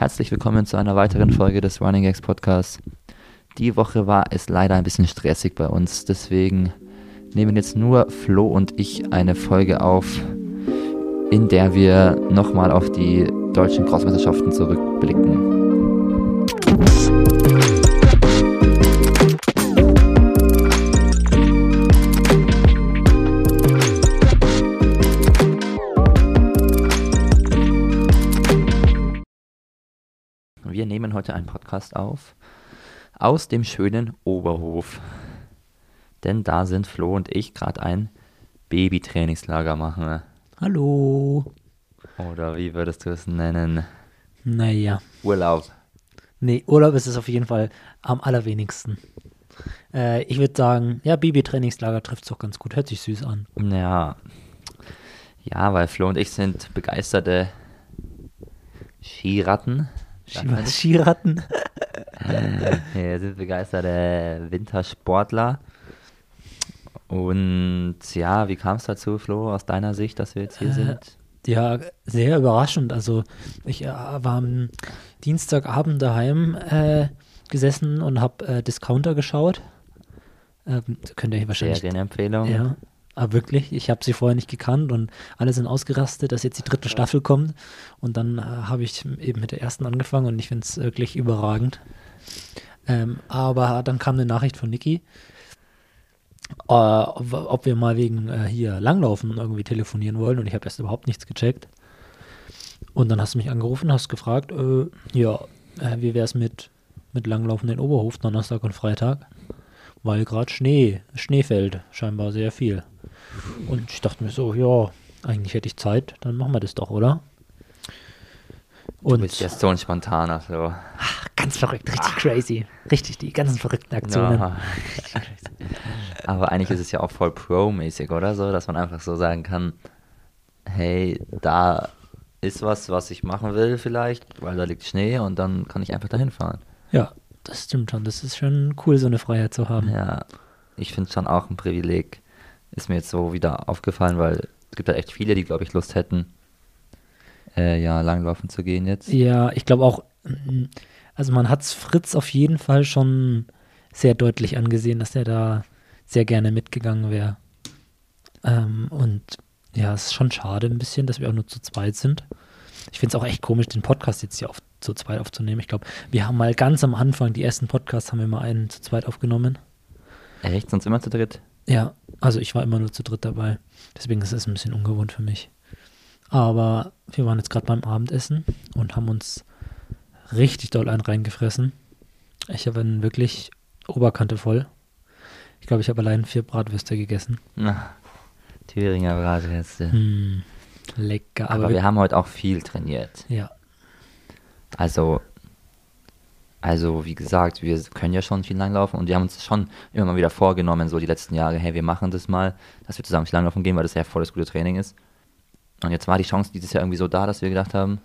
Herzlich willkommen zu einer weiteren Folge des Running Gags Podcasts. Die Woche war es leider ein bisschen stressig bei uns, deswegen nehmen jetzt nur Flo und ich eine Folge auf, in der wir nochmal auf die deutschen Crossmeisterschaften zurückblicken. Podcast auf aus dem schönen Oberhof. Denn da sind Flo und ich gerade ein Babytrainingslager machen. Hallo. Oder wie würdest du es nennen? Naja. Urlaub. Nee, Urlaub ist es auf jeden Fall am allerwenigsten. Äh, ich würde sagen, ja, Babytrainingslager trifft es doch ganz gut. Hört sich süß an. Ja. Ja, weil Flo und ich sind begeisterte Skiratten. Was, Skiratten? Wir sind begeisterte Wintersportler. Und ja, wie kam es dazu, Flo, aus deiner Sicht, dass wir jetzt hier Äh, sind? Ja, sehr überraschend. Also ich äh, war am Dienstagabend daheim äh, gesessen und habe äh, Discounter geschaut. Ähm, könnt ihr wahrscheinlich. Serienempfehlung. Ja, aber wirklich, ich habe sie vorher nicht gekannt und alle sind ausgerastet, dass jetzt die dritte Staffel kommt. Und dann äh, habe ich eben mit der ersten angefangen und ich finde es wirklich überragend. Ähm, aber dann kam eine Nachricht von Niki, äh, ob, ob wir mal wegen äh, hier Langlaufen irgendwie telefonieren wollen und ich habe erst überhaupt nichts gecheckt. Und dann hast du mich angerufen, hast gefragt, äh, ja, äh, wie wäre es mit, mit Langlaufen in Oberhof, Donnerstag und Freitag? Weil gerade Schnee, Schnee fällt, scheinbar sehr viel. Und ich dachte mir so, ja, eigentlich hätte ich Zeit, dann machen wir das doch, oder? Du Und bist jetzt so ein spontaner, Flo. ganz verrückt, richtig crazy. Richtig, die ganzen verrückten Aktionen. Ja. Aber eigentlich ist es ja auch voll Pro-mäßig, oder so, dass man einfach so sagen kann, hey, da ist was, was ich machen will vielleicht, weil da liegt Schnee und dann kann ich einfach dahin fahren. Ja, das stimmt schon. Das ist schon cool, so eine Freiheit zu haben. Ja, ich finde es schon auch ein Privileg. Ist mir jetzt so wieder aufgefallen, weil es gibt halt echt viele, die, glaube ich, Lust hätten, äh, ja, langlaufen zu gehen jetzt. Ja, ich glaube auch, mm, also man hat Fritz auf jeden Fall schon sehr deutlich angesehen, dass er da sehr gerne mitgegangen wäre. Ähm, und ja, es ist schon schade ein bisschen, dass wir auch nur zu zweit sind. Ich finde es auch echt komisch, den Podcast jetzt hier auf, zu zweit aufzunehmen. Ich glaube, wir haben mal ganz am Anfang, die ersten Podcasts, haben wir mal einen zu zweit aufgenommen. Echt? Sonst immer zu dritt? Ja, also ich war immer nur zu dritt dabei. Deswegen ist es ein bisschen ungewohnt für mich. Aber wir waren jetzt gerade beim Abendessen und haben uns richtig doll einen reingefressen. Ich habe einen wirklich Oberkante voll. Ich glaube, ich habe allein vier Bratwürste gegessen. Na, Thüringer Bratwürste. Hm, lecker. Aber, Aber, wir haben heute auch viel trainiert. ja, Also, also wie gesagt, wir können ja schon viel langlaufen und wir haben uns schon immer mal wieder vorgenommen, so die letzten Jahre, hey, wir machen das mal, dass wir zusammen viel langlaufen gehen, weil das ja voll das gute Training ist. Und jetzt war die Chance dieses Jahr irgendwie so da, dass wir gedacht haben,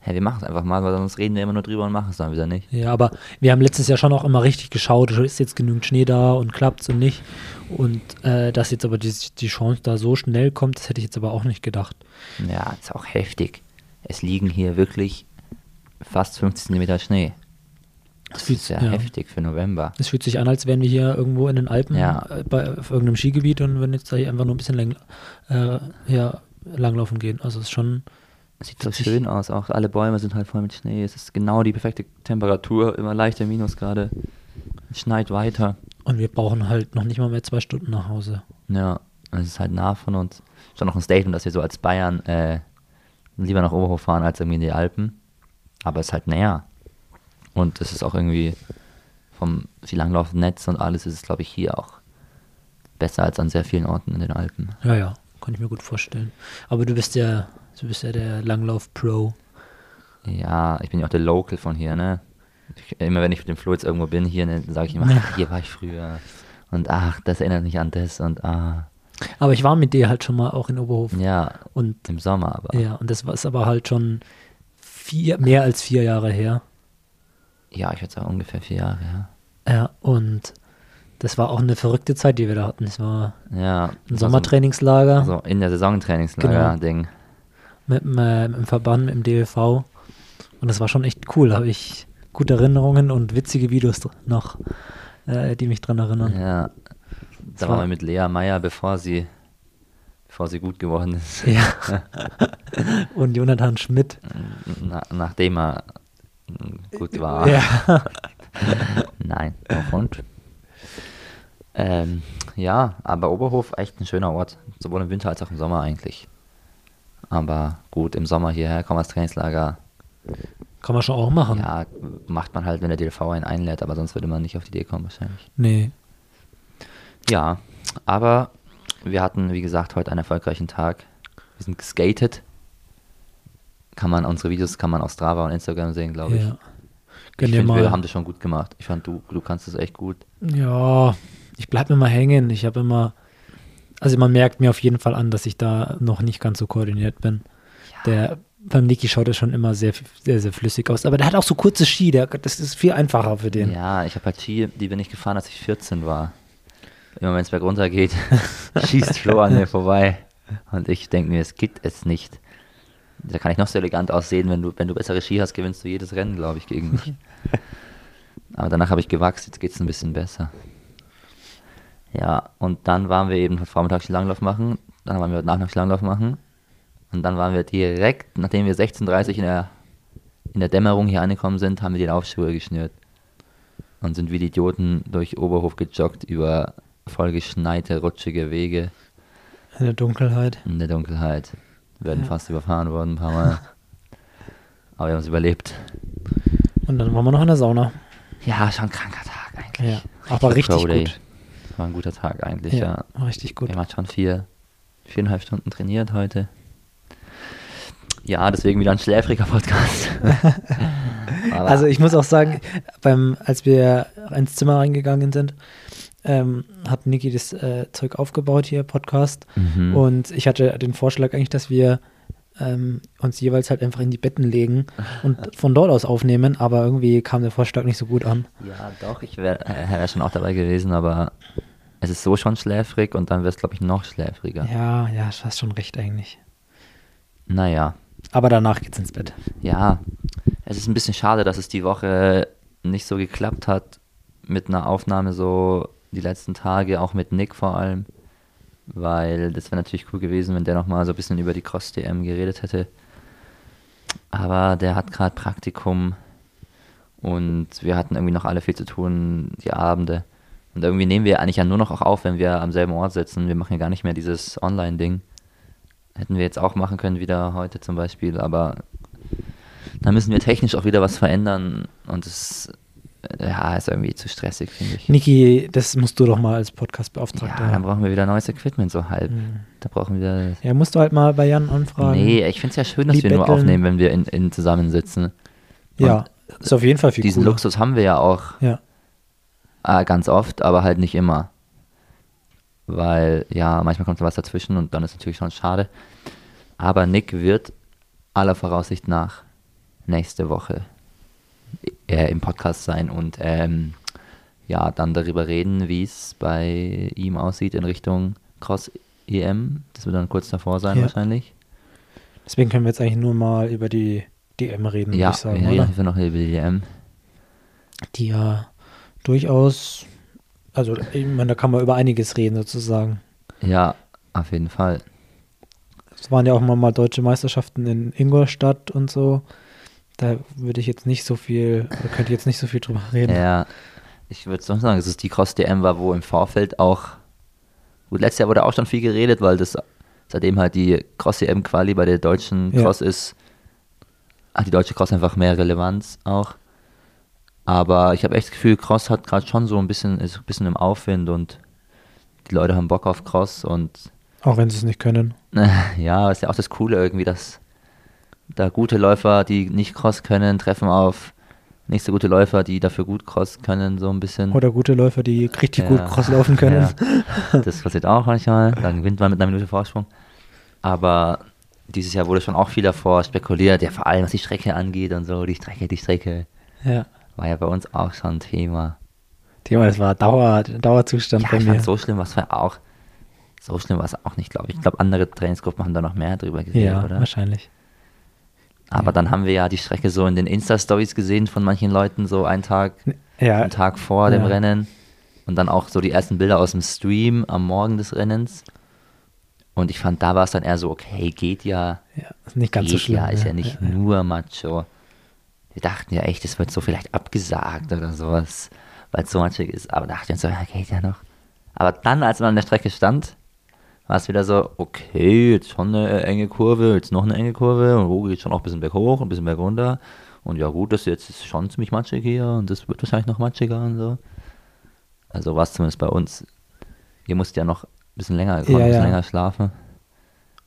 hey, wir machen es einfach mal, weil sonst reden wir immer nur drüber und machen es dann wieder nicht. ja, aber wir haben letztes Jahr schon auch immer richtig geschaut, ist jetzt genügend Schnee da und klappt's und nicht. Und äh, dass jetzt aber die, die Chance da so schnell kommt, das hätte ich jetzt aber auch nicht gedacht. Ja, ist auch heftig. Es liegen hier wirklich fast 50 Zentimeter Schnee. Das fühlt- ist ja, ja. heftig für November. Es fühlt sich an, als wären wir hier irgendwo in den Alpen Ja. äh, bei, auf irgendeinem Skigebiet und würden jetzt da hier einfach nur ein bisschen lang, äh, ja, langlaufen gehen. Also es ist schon, sieht so schön aus, auch alle Bäume sind halt voll mit Schnee. Es ist genau die perfekte Temperatur, immer leichte Minusgrade. Es schneit weiter. und wir brauchen halt noch nicht mal mehr zwei Stunden nach Hause. Ja, es ist halt nah von uns. Schon noch ein Statement, dass wir so als Bayern äh, lieber nach Oberhof fahren als irgendwie in die Alpen. Aber es ist halt näher. Und es ist auch irgendwie vom Skilanglaufnetz und alles ist es, glaube ich, hier auch besser als an sehr vielen Orten in den Alpen. Ja, ja, kann ich mir gut vorstellen. Aber du bist ja, du bist ja der Langlauf-Pro. Ja, ich bin ja auch der Local von hier, ne? Ich, immer wenn ich mit dem Flo jetzt irgendwo bin, hier, ne, sage ich immer, Ja. ach, hier war ich früher. Und ach, das erinnert mich an das und ah. Aber ich war mit dir halt schon mal auch in Oberhof. Ja, Und im Sommer aber. ja, und das war ist aber halt schon vier, mehr als vier Jahre her. Ja, ich würde sagen ungefähr vier Jahre, ja. Ja, und das war auch eine verrückte Zeit, die wir da hatten. Das war Ja. ein Sommertrainingslager. So, so in der Saisontrainingslager-Ding. mit, dem, äh, mit dem Verband, mit dem DWV. Und das war schon echt cool. Habe ich gute Erinnerungen und witzige Videos noch, äh, die mich dran erinnern. Ja. Da war- waren wir mit Lea Meyer, bevor sie, bevor sie gut geworden ist. Ja. und Jonathan Schmidt. Na, nachdem er mm, gut war. Ja. Nein, und. Ähm, ja, aber Oberhof echt ein schöner Ort. Sowohl im Winter als auch im Sommer eigentlich. Aber gut, im Sommer hierher kommen als Trainingslager. Kann man schon auch machen. Ja, macht man halt, wenn der DLV einen einlädt, aber sonst würde man nicht auf die Idee kommen wahrscheinlich. Nee. Ja, aber wir hatten, wie gesagt, heute einen erfolgreichen Tag. Wir sind geskatet. Kann man, unsere Videos kann man auf Strava und Instagram sehen, glaube ich. Ja. Ich finde, wir haben das schon gut gemacht. Ich fand, du, du kannst das echt gut. Ja, ich bleibe immer hängen. Ich habe immer, also man merkt mir auf jeden Fall an, dass ich da noch nicht ganz so koordiniert bin. Der beim Niki schaut er schon immer sehr, sehr, sehr flüssig aus. Aber der hat auch so kurze Ski. Der, das ist viel einfacher für den. Ja, ich habe halt Ski, die bin ich gefahren, als ich 14 war. Immer wenn es bergunter geht, schießt Flo an mir vorbei. Und ich denke mir, es gibt es nicht. Da kann ich noch so elegant aussehen, wenn du, wenn du bessere Ski hast, gewinnst du jedes Rennen, glaube ich, gegen mich. Aber danach habe ich gewachsen, jetzt geht es ein bisschen besser. Ja, und dann waren wir eben vormittags Langlauf machen, dann waren wir nachmittags Langlauf machen. Und dann waren wir direkt, nachdem wir 16.30 in der, in der Dämmerung hier angekommen sind, haben wir die Laufschuhe geschnürt. Und sind wie die Idioten durch Oberhof gejoggt über vollgeschneite, rutschige Wege In der Dunkelheit. in der Dunkelheit. Wir werden Ja. fast überfahren worden ein paar Mal. Aber wir haben es überlebt. Und dann waren wir noch in der Sauna. Ja, schon ein kranker Tag eigentlich. Ja, aber richtig Pro Day. gut. War ein guter Tag eigentlich, Ja, ja. war richtig gut. Wir haben schon vier, viereinhalb Stunden trainiert heute. Ja, deswegen wieder ein schläfriger Podcast. Also ich muss auch sagen, beim, als wir ins Zimmer reingegangen sind, ähm, hat Niki das äh, Zeug aufgebaut hier, Podcast. Mhm. Und ich hatte den Vorschlag eigentlich, dass wir ähm, uns jeweils halt einfach in die Betten legen und von dort aus aufnehmen, aber irgendwie kam der Vorschlag nicht so gut an. Ja, doch, ich wäre wär schon auch dabei gewesen, aber es ist so schon schläfrig und dann wäre es, glaube ich, noch schläfriger. Ja, ja, du hast schon recht eigentlich. Naja, Aber danach geht's ins Bett. ja, es ist ein bisschen schade, dass es die Woche nicht so geklappt hat mit einer Aufnahme so die letzten Tage, auch mit Nick vor allem, weil das wäre natürlich cool gewesen, wenn der nochmal so ein bisschen über die Cross-DM geredet hätte. Aber der hat gerade Praktikum und wir hatten irgendwie noch alle viel zu tun, die Abende. Und irgendwie nehmen wir eigentlich ja nur noch auch auf, wenn wir am selben Ort sitzen. Wir machen ja gar nicht mehr dieses Online-Ding. Hätten wir jetzt auch machen können, wieder heute zum Beispiel, aber da müssen wir technisch auch wieder was verändern und es ja, ist irgendwie zu stressig, finde ich. Niki, das musst du doch mal als Ja, Podcast-Beauftragter. dann brauchen wir wieder neues Equipment, so halb. Mhm. Da brauchen wir. ja, musst du halt mal bei Jan anfragen. Nee, ich finde es ja schön, dass Die wir nur betteln. aufnehmen, wenn wir in, in zusammensitzen. ja, ist auf jeden Fall viel Diesen cooler. Luxus haben wir ja auch Ja, äh, ganz oft, aber halt nicht immer. Weil, ja, manchmal kommt da was dazwischen und dann ist natürlich schon schade. Aber Nick wird aller Voraussicht nach nächste Woche äh, im Podcast sein und ähm, ja, dann darüber reden, wie es bei ihm aussieht in Richtung Cross EM. Das wird dann kurz davor sein Ja. wahrscheinlich. deswegen können wir jetzt eigentlich nur mal über die DM reden, Ja, würde ich sagen, wir reden oder? Fall noch über die EM. Die ja durchaus, also ich meine, da kann man über einiges reden sozusagen. Ja, auf jeden Fall. Es waren ja auch mal, mal deutsche Meisterschaften in Ingolstadt und so. Da würde ich jetzt nicht so viel, da könnte ich jetzt nicht so viel drüber reden. Ja, ich würde sonst sagen, dass es die Cross-DM war, wo im Vorfeld auch, gut, letztes Jahr wurde auch schon viel geredet, weil das seitdem halt die Cross-EM-Quali bei der deutschen Ja. Cross ist, hat die deutsche Cross einfach mehr Relevanz auch. Aber ich habe echt das Gefühl, Cross hat gerade schon so ein bisschen, ist ein bisschen im Aufwind und die Leute haben Bock auf Cross und Auch wenn sie es nicht können. ja, ist ja auch das Coole irgendwie, dass da gute Läufer, die nicht Cross können, treffen auf nicht so gute Läufer, die dafür gut Cross können, so ein bisschen. Oder gute Läufer, die richtig gut Ja, Cross laufen können. Ja, das passiert auch manchmal. Dann gewinnt man mit einer Minute Vorsprung. Aber dieses Jahr wurde schon auch viel davor spekuliert, ja, vor allem was die Strecke angeht und so, die Strecke, die Strecke, Ja. war ja bei uns auch schon ein Thema. Thema, das war Dauer, Dauerzustand Ja, bei mir. so schlimm, war auch. So schlimm war es auch nicht, glaube ich. Ich glaube, andere Trainingsgruppen haben da noch mehr drüber gesehen, ja, oder? wahrscheinlich. Aber dann haben wir ja die Strecke so in den Insta-Stories gesehen von manchen Leuten, so einen Tag, Ja, einen Tag vor dem Ja. Rennen. Und dann auch so die ersten Bilder aus dem Stream am Morgen des Rennens. Und ich fand, da war es dann eher so, okay, geht ja. ja, ist nicht ganz so schlimm. ja, ist ja nicht nur Macho. Wir dachten ja echt, es wird so vielleicht abgesagt oder sowas, weil es so matschig ist. Aber dachten wir so, ja, geht ja noch. Aber dann, als man an der Strecke stand, war es wieder so, okay, jetzt schon eine enge Kurve, jetzt noch eine enge Kurve und wo geht schon auch ein bisschen berghoch, ein bisschen bergunter. Und ja gut, das jetzt ist schon ziemlich matschig hier und das wird wahrscheinlich noch matschiger und so. Also war es zumindest bei uns. Ihr musstet ja noch ein bisschen länger, Ja, ein bisschen ja. länger schlafen.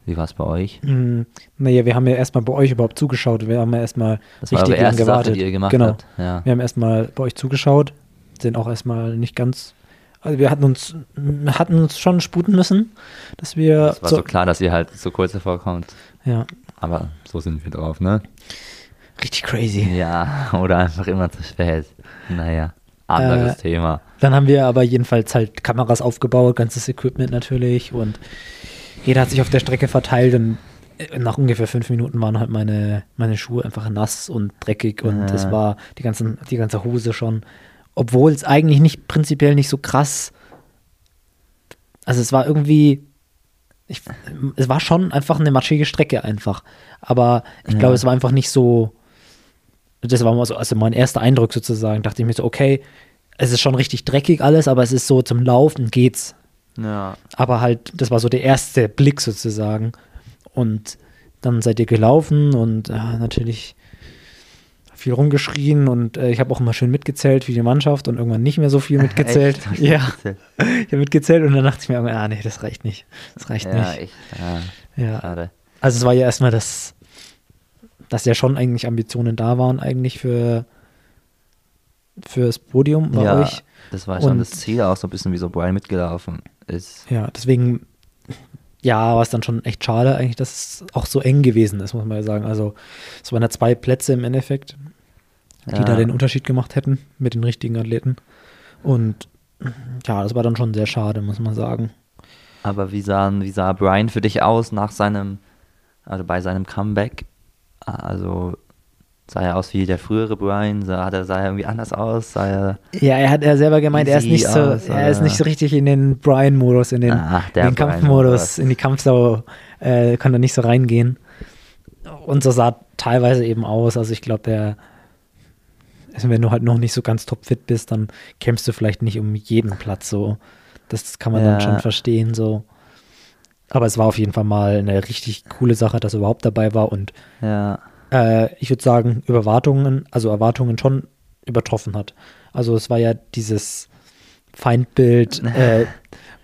Wie war es bei euch? Mm, Naja, wir haben ja erstmal bei euch überhaupt zugeschaut. Wir haben ja erstmal Das war richtig eure lang erste Sache, gewartet. die ihr gemacht genau. habt. Ja. Wir haben erstmal bei euch zugeschaut, sind auch erstmal nicht ganz. Also wir hatten uns, hatten uns schon sputen müssen, dass wir. Es war so klar, dass ihr halt so kurz davor kommt. ja, Aber so sind wir drauf, ne? richtig crazy. Ja, oder einfach immer zu spät. Naja, anderes Äh, Thema. Dann haben wir aber jedenfalls halt Kameras aufgebaut, ganzes Equipment natürlich und jeder hat sich auf der Strecke verteilt und äh, nach ungefähr fünf Minuten waren halt meine, meine Schuhe einfach nass und dreckig und Ja. es war die, ganzen, die ganze Hose schon, obwohl es eigentlich nicht prinzipiell nicht so krass, also es war irgendwie, ich, es war schon einfach eine matschige Strecke einfach, aber ich Ja. glaube, es war einfach nicht so, das war mal so, also mein erster Eindruck sozusagen, dachte ich mir so, okay, es ist schon richtig dreckig alles, aber es ist so zum Laufen geht's. Ja. Aber halt, das war so der erste Blick sozusagen. Und dann seid ihr gelaufen und ja, natürlich viel rumgeschrien und äh, ich habe auch immer schön mitgezählt für die Mannschaft und irgendwann nicht mehr so viel mitgezählt. Echt? Ja, mitgezählt? ich habe mitgezählt und dann dachte ich mir ah nee, das reicht nicht. Das reicht Ja, nicht. echt. Ja, Ja. schade. Also es war ja erstmal das, dass ja schon eigentlich Ambitionen da waren eigentlich für fürs Podium bei ja, euch. das war schon Und- das Ziel, auch so ein bisschen wie so Brian mitgelaufen ist. Ja, deswegen, ja, war es dann schon echt schade eigentlich, dass es auch so eng gewesen ist, muss man ja sagen. Also es waren ja zwei Plätze im Endeffekt, die Ja. da den Unterschied gemacht hätten mit den richtigen Athleten. Und ja, das war dann schon sehr schade, muss man sagen. Aber wie sah, wie sah Brian für dich aus nach seinem, also bei seinem Comeback? Also sah er aus wie der frühere Brian? Sah, hat er, sah er irgendwie anders aus? Sah er, Ja, er hat er selber gemeint, er ist nicht so, aus, er ist nicht so richtig in den Brian-Modus, in den, Ach, in den. Kampfmodus, in die Kampfsau, äh, konnte er nicht so reingehen. Und so sah teilweise eben aus. Also ich glaube, der, also wenn du halt noch nicht so ganz topfit bist, dann kämpfst du vielleicht nicht um jeden Platz so. Das kann man dann Ja. schon verstehen so. Aber es war auf jeden Fall mal eine richtig coole Sache, dass er überhaupt dabei war und ja, äh, ich würde sagen, über Erwartungen, also Erwartungen schon übertroffen hat. Also es war ja dieses Feindbild äh,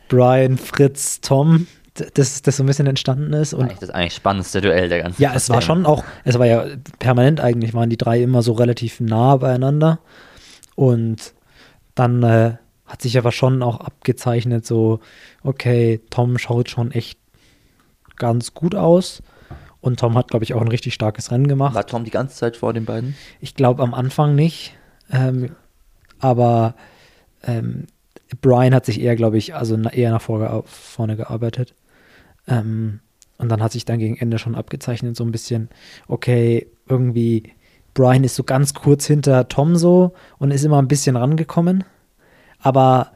Brian, Fritz, Tom, das, das so ein bisschen entstanden ist. Und eigentlich das eigentlich spannendste Duell der ganzen ja, es war schon auch, es war ja permanent eigentlich, waren die drei immer so relativ nah beieinander. Und dann äh, hat sich aber schon auch abgezeichnet, so, okay, Tom schaut schon echt ganz gut aus. Und Tom hat, glaube ich, auch ein richtig starkes Rennen gemacht. War Tom die ganze Zeit vor den beiden? Ich glaube am Anfang nicht. Ähm, aber ähm, Brian hat sich eher, glaube ich, also eher nach vorne gearbeitet. Ähm, und dann hat sich dann gegen Ende schon abgezeichnet, so ein bisschen, okay, irgendwie, Brian ist so ganz kurz hinter Tom so und ist immer ein bisschen rangekommen. Aber,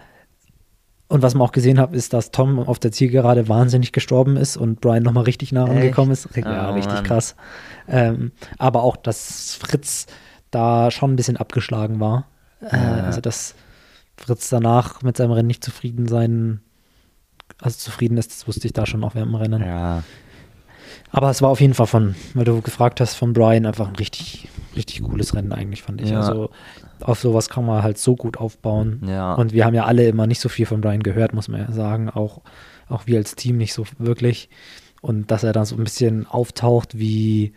und was man auch gesehen hat, ist, dass Tom auf der Zielgerade wahnsinnig gestorben ist und Brian nochmal richtig nah rangekommen ist. Ja, Oh, richtig Mann. krass. Ähm, aber auch, dass Fritz da schon ein bisschen abgeschlagen war. Äh, Ja. also, dass Fritz danach mit seinem Rennen nicht zufrieden sein, also zufrieden ist, das wusste ich da schon auch während dem Rennen. Ja. Aber es war auf jeden Fall von, weil du gefragt hast, von Brian einfach ein richtig, richtig cooles Rennen eigentlich, fand ich. Ja. Also auf sowas kann man halt so gut aufbauen. Ja. Und wir haben ja alle immer nicht so viel von Brian gehört, muss man ja sagen. Auch, auch wir als Team nicht so wirklich. Und dass er dann so ein bisschen auftaucht wie,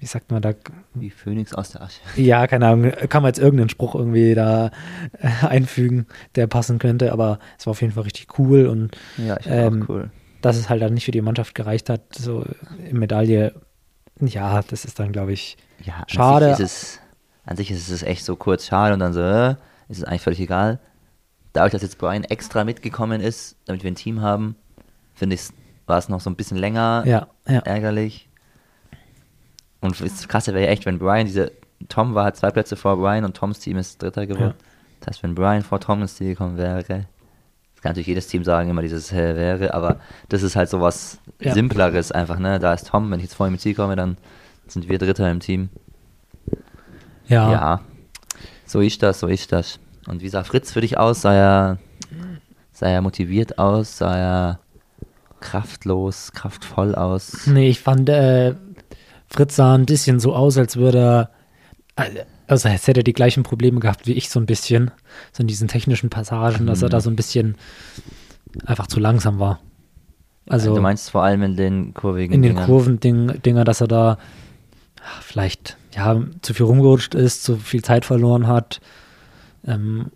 wie sagt man da, Wie Phönix aus der Asche. ja, keine Ahnung, kann man jetzt irgendeinen Spruch irgendwie da äh, einfügen, der passen könnte, aber es war auf jeden Fall richtig cool und Ja, ich Ähm, auch cool. dass es halt dann nicht für die Mannschaft gereicht hat, so in Medaille, ja, das ist dann, glaube ich, Ja, schade. Sich es, an sich ist es echt so kurz schade und dann so, äh, ist es eigentlich völlig egal. Dadurch, dass jetzt Brian extra mitgekommen ist, damit wir ein Team haben, finde ich, war es noch so ein bisschen länger ja, ja. ärgerlich. Und das Krasse wäre ja echt, wenn Brian diese, Tom war halt zwei Plätze vor Brian und Toms Team ist Dritter geworden. Das heißt, wenn Brian vor Tom ins Ziel gekommen wäre, das kann natürlich jedes Team sagen, immer dieses äh, wäre, aber das ist halt so was Ja. Simpleres einfach, ne? Da ist Tom, wenn ich jetzt vor ihm ins Ziel komme, dann sind wir Dritter im Team. Ja. Ja, so ist das, so ist das. Und wie sah Fritz für dich aus? Sah er, sah er motiviert aus? Sah er kraftlos, kraftvoll aus? Nee, ich fand, äh, Fritz sah ein bisschen so aus, als würde er, also als hätte er die gleichen Probleme gehabt wie ich so ein bisschen, so in diesen technischen Passagen, dass er Mhm. da so ein bisschen einfach zu langsam war. Also du meinst vor allem in den kurvigen in den Dingern. Kurven Dinger, dass er da vielleicht ja zu viel rumgerutscht ist, zu viel Zeit verloren hat. Ähm,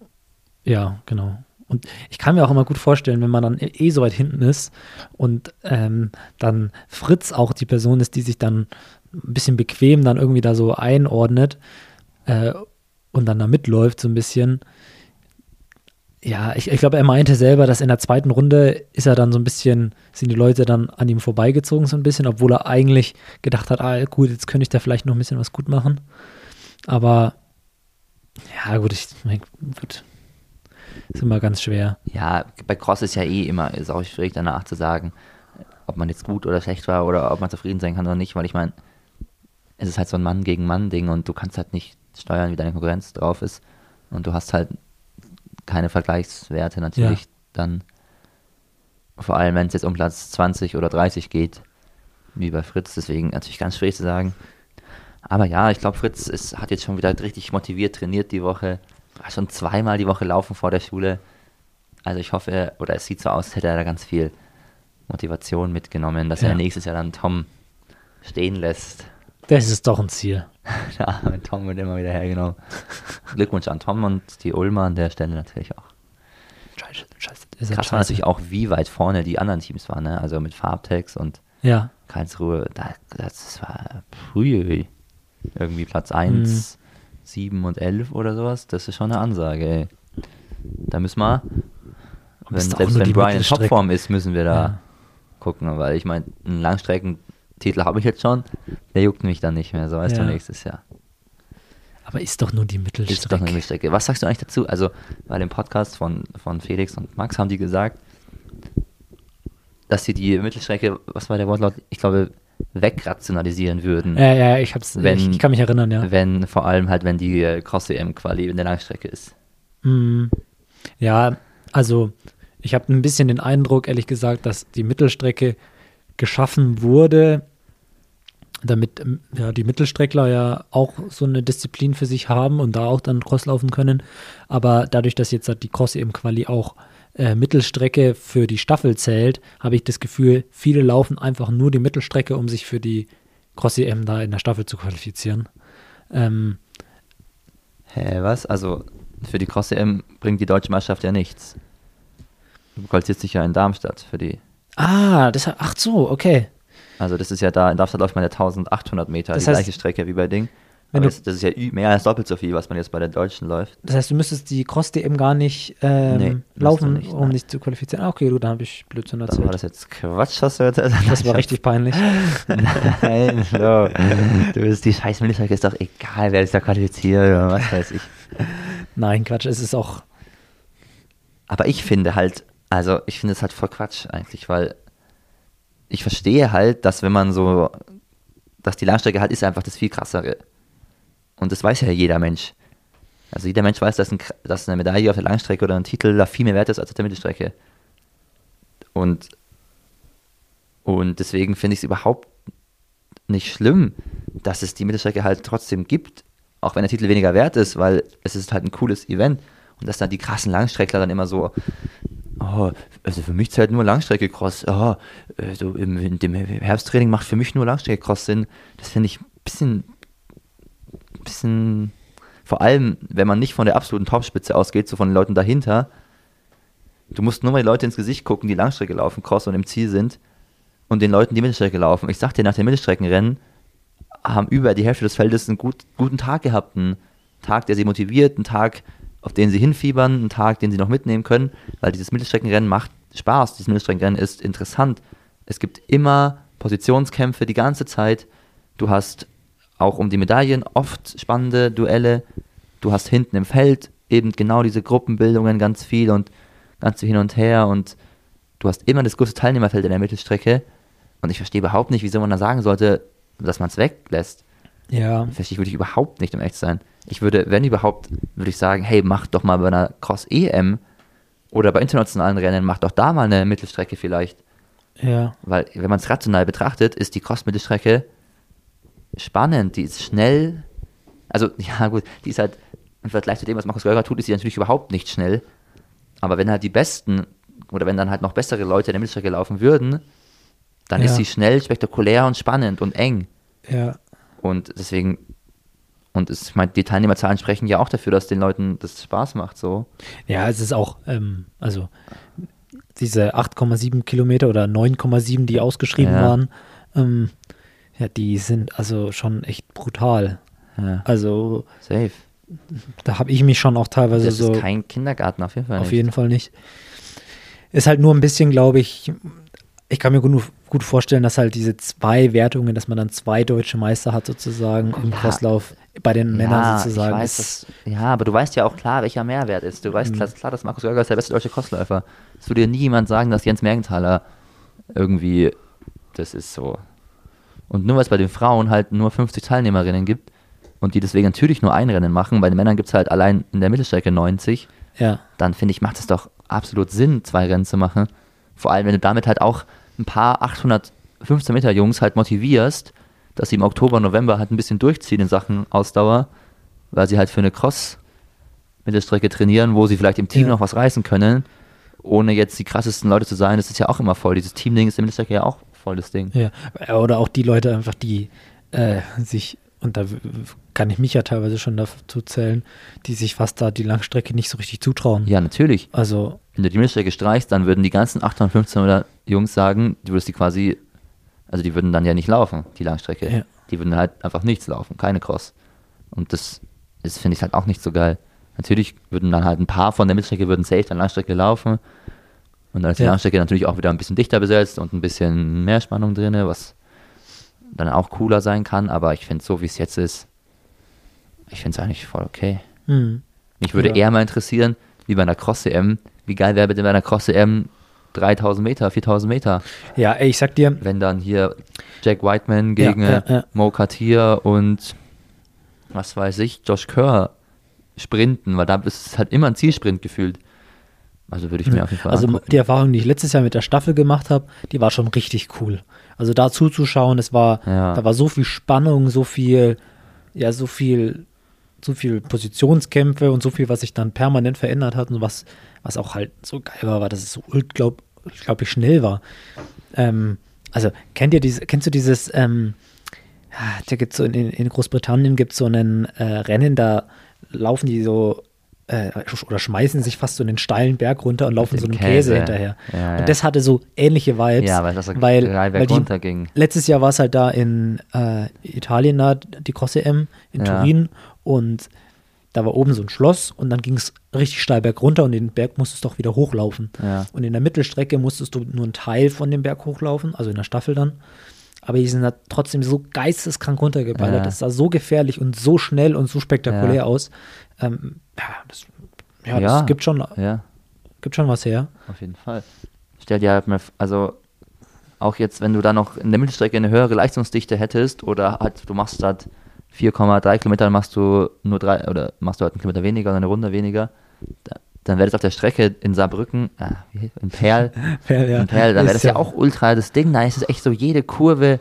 ja, genau. Und ich kann mir auch immer gut vorstellen, wenn man dann eh so weit hinten ist und ähm, dann Fritz auch die Person ist, die sich dann ein bisschen bequem dann irgendwie da so einordnet äh, und dann da mitläuft so ein bisschen. Ja, ich, ich glaube, er meinte selber, dass in der zweiten Runde ist er dann so ein bisschen, sind die Leute dann an ihm vorbeigezogen so ein bisschen, obwohl er eigentlich gedacht hat, ah gut, jetzt könnte ich da vielleicht noch ein bisschen was gut machen. Aber ja, gut, ich gut. Ist immer ganz schwer. Ja, bei Cross ist ja eh immer, ist auch schwierig danach zu sagen, ob man jetzt gut oder schlecht war oder ob man zufrieden sein kann oder nicht, weil ich meine, es ist halt so ein Mann gegen Mann Ding und du kannst halt nicht steuern, wie deine Konkurrenz drauf ist und du hast halt keine Vergleichswerte natürlich dann, vor allem wenn es jetzt um Platz 20 oder 30 geht, wie bei Fritz, deswegen natürlich ganz schwierig zu sagen. Aber ja, ich glaube, Fritz ist, hat jetzt schon wieder richtig motiviert trainiert die Woche. War schon zweimal die Woche laufen vor der Schule. Also ich hoffe, oder es sieht so aus, als hätte er da ganz viel Motivation mitgenommen, dass Ja. er nächstes Jahr dann Tom stehen lässt. Das ist doch ein Ziel. Arme Tom wird immer wieder hergenommen. Glückwunsch an Tom und die Ulmer an der Stelle natürlich auch. Scheiße, scheiße. Ja Krass war natürlich auch, wie weit vorne die anderen Teams waren, ne? Also mit Farbtex und Ja, Karlsruhe, da, das war früh irgendwie Platz 1, 7 und 11 oder sowas. Das ist schon eine Ansage, ey. Da müssen wir, wenn, selbst wenn die Brian in. Topform ist, müssen wir da Ja. gucken, weil ich meine, einen Langstreckentitel habe ich jetzt schon, der juckt mich dann nicht mehr, so weißt Ja. du nächstes Jahr. aber ist doch nur die Ist doch eine Mittelstrecke. Mittelstrecke. Was sagst du eigentlich dazu? Also, bei dem Podcast von, von Felix und Max haben die gesagt, dass sie die Mittelstrecke, was war der Wortlaut? Ich glaube, wegrationalisieren würden. Ja, ja, ich hab's, Wenn- ich, ich kann mich erinnern, ja. Wenn, vor allem halt, wenn die äh, Cross-EM-Quali in der Langstrecke ist. Mm, Ja, also ich habe ein bisschen den Eindruck, ehrlich gesagt, dass die Mittelstrecke geschaffen wurde, damit ähm, ja, die Mittelstreckler ja auch so eine Disziplin für sich haben und da auch dann Cross laufen können. Aber dadurch, dass jetzt halt die Cross eben Quali auch äh, Mittelstrecke für die Staffel zählt, habe ich das Gefühl, viele laufen einfach nur die Mittelstrecke, um sich für die Cross EM da in der Staffel zu qualifizieren. Ähm, Hä, was? Also, für die Cross-EM bringt die deutsche Meisterschaft ja nichts. Du qualifizierst dich ja in Darmstadt für die. ah, das, ach so, okay. Also, das ist ja da, in Darmstadt läuft man ja 1800 Meter, Das die heißt, gleiche Strecke wie bei Ding. wenn das, das ist ja mehr als doppelt so viel, was man jetzt bei der Deutschen läuft. Das heißt, du müsstest die Cross-DM gar nicht ähm, Nee, laufen, nicht, um dich zu qualifizieren. Ah, okay, du, da habe ich Blödsinn Dann erzählt. war das jetzt Quatsch, was du erzählt hast. Das war richtig peinlich. Nein, so. Du bist die scheiß Mittelstrecke, ist doch egal, wer sich da qualifiziert oder was weiß ich. Nein, Quatsch, es ist auch. Aber ich finde halt, also ich finde es halt voll Quatsch eigentlich, weil ich verstehe halt, dass wenn man so, dass die Langstrecke halt ist einfach das viel krassere. Und das weiß ja jeder Mensch. Also jeder Mensch weiß, dass, ein, dass eine Medaille auf der Langstrecke oder ein Titel da viel mehr wert ist als auf der Mittelstrecke. Und, und deswegen finde ich es überhaupt nicht schlimm, dass es die Mittelstrecke halt trotzdem gibt, auch wenn der Titel weniger wert ist, weil es ist halt ein cooles Event. Und dass dann die krassen Langstreckler dann immer so, oh, also für mich zählt nur Langstrecke Cross, oh, äh, so im, in dem Herbsttraining macht für mich nur Langstrecke Cross Sinn. Das finde ich ein bisschen, bisschen, vor allem, wenn man nicht von der absoluten Topspitze ausgeht, so von den Leuten dahinter, du musst nur mal die Leute ins Gesicht gucken, die Langstrecke laufen, Cross und im Ziel sind und den Leuten, die Mittelstrecke laufen. Ich sag dir, nach dem Mittelstreckenrennen haben über die Hälfte des Feldes einen gut, guten Tag gehabt. Einen Tag, der sie motiviert, einen Tag, auf den sie hinfiebern, einen Tag, den sie noch mitnehmen können, weil dieses Mittelstreckenrennen macht Spaß. Dieses Mittelstreckenrennen ist interessant. Es gibt immer Positionskämpfe die ganze Zeit. Du hast auch um die Medaillen oft spannende Duelle. Du hast hinten im Feld eben genau diese Gruppenbildungen ganz viel und ganz hin und her und du hast immer das größte Teilnehmerfeld in der Mittelstrecke und ich verstehe überhaupt nicht, wieso man da sagen sollte, dass man es weglässt. Ja. Verstehe ich wirklich überhaupt nicht, um echt zu sein. Ich würde, wenn überhaupt, würde ich sagen, hey, mach doch mal bei einer Cross-EM oder bei internationalen Rennen, mach doch da mal eine Mittelstrecke vielleicht. Ja. Weil, wenn man es rational betrachtet, ist die Cross-Mittelstrecke spannend, die ist schnell. Also, ja, gut, die ist halt im Vergleich zu dem, was Markus Geuger tut, ist sie natürlich überhaupt nicht schnell. Aber wenn halt die Besten oder wenn dann halt noch bessere Leute in der Mittelstrecke laufen würden, dann Ja. ist sie schnell, spektakulär und spannend und eng. Ja. Und deswegen, und es, ich meine, die Teilnehmerzahlen sprechen ja auch dafür, dass den Leuten das Spaß macht, so. Ja, es ist auch, ähm, also diese 8,7 Kilometer oder 9,7, die ausgeschrieben Ja. waren, ähm, ja, die sind also schon echt brutal. Ja, Also safe. da habe ich mich schon auch teilweise Das so ist kein Kindergarten, auf jeden Fall. auf nicht. jeden Fall nicht. Ist halt nur ein bisschen, glaube ich, ich kann mir gut, gut vorstellen, dass halt diese zwei Wertungen, dass man dann zwei deutsche Meister hat sozusagen im Ja. Crosslauf bei den Männern ja, sozusagen. Weiß, dass, ja, aber du weißt ja auch klar, welcher Mehrwert ist. Du weißt Mhm. klar, klar, dass Markus Görger ist der beste deutsche Crossläufer. Es würde dir nie jemand sagen, dass Jens Mergenthaler irgendwie, das ist so. Und nur weil es bei den Frauen halt nur 50 Teilnehmerinnen gibt und die deswegen natürlich nur ein Rennen machen, bei den Männern gibt es halt allein in der Mittelstrecke 90, ja, dann finde ich, macht es doch absolut Sinn, zwei Rennen zu machen. Vor allem, wenn du damit halt auch ein paar 815 Meter Jungs halt motivierst, dass sie im Oktober, November halt ein bisschen durchziehen in Sachen Ausdauer, weil sie halt für eine Cross-Mittelstrecke trainieren, wo sie vielleicht im Team Ja. noch was reißen können, ohne jetzt die krassesten Leute zu sein. Das ist ja auch immer voll. Dieses Teamding ist der Mittelstrecke ja auch voll das Ding. ja. Oder auch die Leute einfach, die äh, sich, und da kann ich mich ja teilweise schon dazu zählen, die sich fast da die Langstrecke nicht so richtig zutrauen. Ja, natürlich. Also, Wenn du die Mittelstrecke streichst, dann würden die ganzen 815 Meter Jungs sagen, du würdest die quasi, also die würden dann ja nicht laufen, die Langstrecke. Ja. Die würden halt einfach nichts laufen, keine Cross. Und das ist, finde ich, halt auch nicht so geil. Natürlich würden dann halt ein paar von der Mittelstrecke würden safe dann Langstrecke laufen. Und dann ist die Ja. Langstrecke natürlich auch wieder ein bisschen dichter besetzt und ein bisschen mehr Spannung drin, was dann auch cooler sein kann. Aber ich finde, so wie es jetzt ist, ich finde es eigentlich voll okay. hm. Mich würde Ja. eher mal interessieren, wie bei einer Cross-EM, wie geil wäre bitte bei einer Cross-EM 3000 Meter, 4000 Meter, ja, ey, ich sag dir, wenn dann hier Jack Whiteman gegen ja, ja. Mo Katir und was weiß ich, Josh Kerr sprinten, weil da ist es halt immer ein Zielsprint gefühlt. Also würde ich mir auf jeden Fall Also angucken. die Erfahrung, die ich letztes Jahr mit der Staffel gemacht habe, die war schon richtig cool. Also da zuzuschauen, es war, Ja. da war so viel Spannung, so viel, ja, so viel, so viel Positionskämpfe und so viel, was sich dann permanent verändert hat und was, was auch halt so geil war, war, dass es so unglaub, unglaublich schnell war. Ähm, also kennt ihr diese, kennst du dieses, ähm, ja, da gibt's so in, in Großbritannien gibt es so einen äh, Rennen, da laufen die so äh, oder schmeißen sich fast so einen steilen Berg runter und laufen so einem Käse. Käse, hinterher. Ja, ja. Und das hatte so ähnliche Vibes. Ja, weil das so weil, weil die, bergunter ging. Letztes Jahr war es halt da in äh, Italien, da, die Cross-EM in Ja. Turin und da war oben so ein Schloss und dann ging es richtig steil bergunter und den Berg musstest du auch wieder hochlaufen. Und in der Mittelstrecke musstest du nur einen Teil von dem Berg hochlaufen, also in der Staffel dann. Aber die sind da trotzdem so geisteskrank runtergeballert. Ja. Das sah so gefährlich und so schnell und so spektakulär Ja. aus. Ähm, ja, das, ja, Ja. das gibt schon, Ja, gibt schon was her. auf jeden Fall. Stell dir halt mal, also auch jetzt, wenn du da noch in der Mittelstrecke eine höhere Leistungsdichte hättest oder halt du machst halt 4,3 Kilometer, dann machst du nur drei oder machst du halt einen Kilometer weniger oder eine Runde weniger, da, dann wäre das auf der Strecke in Saarbrücken, ah, in Perl, Ja, in Perl, dann wäre das ja auch ultra das Ding, da ist es echt so, jede Kurve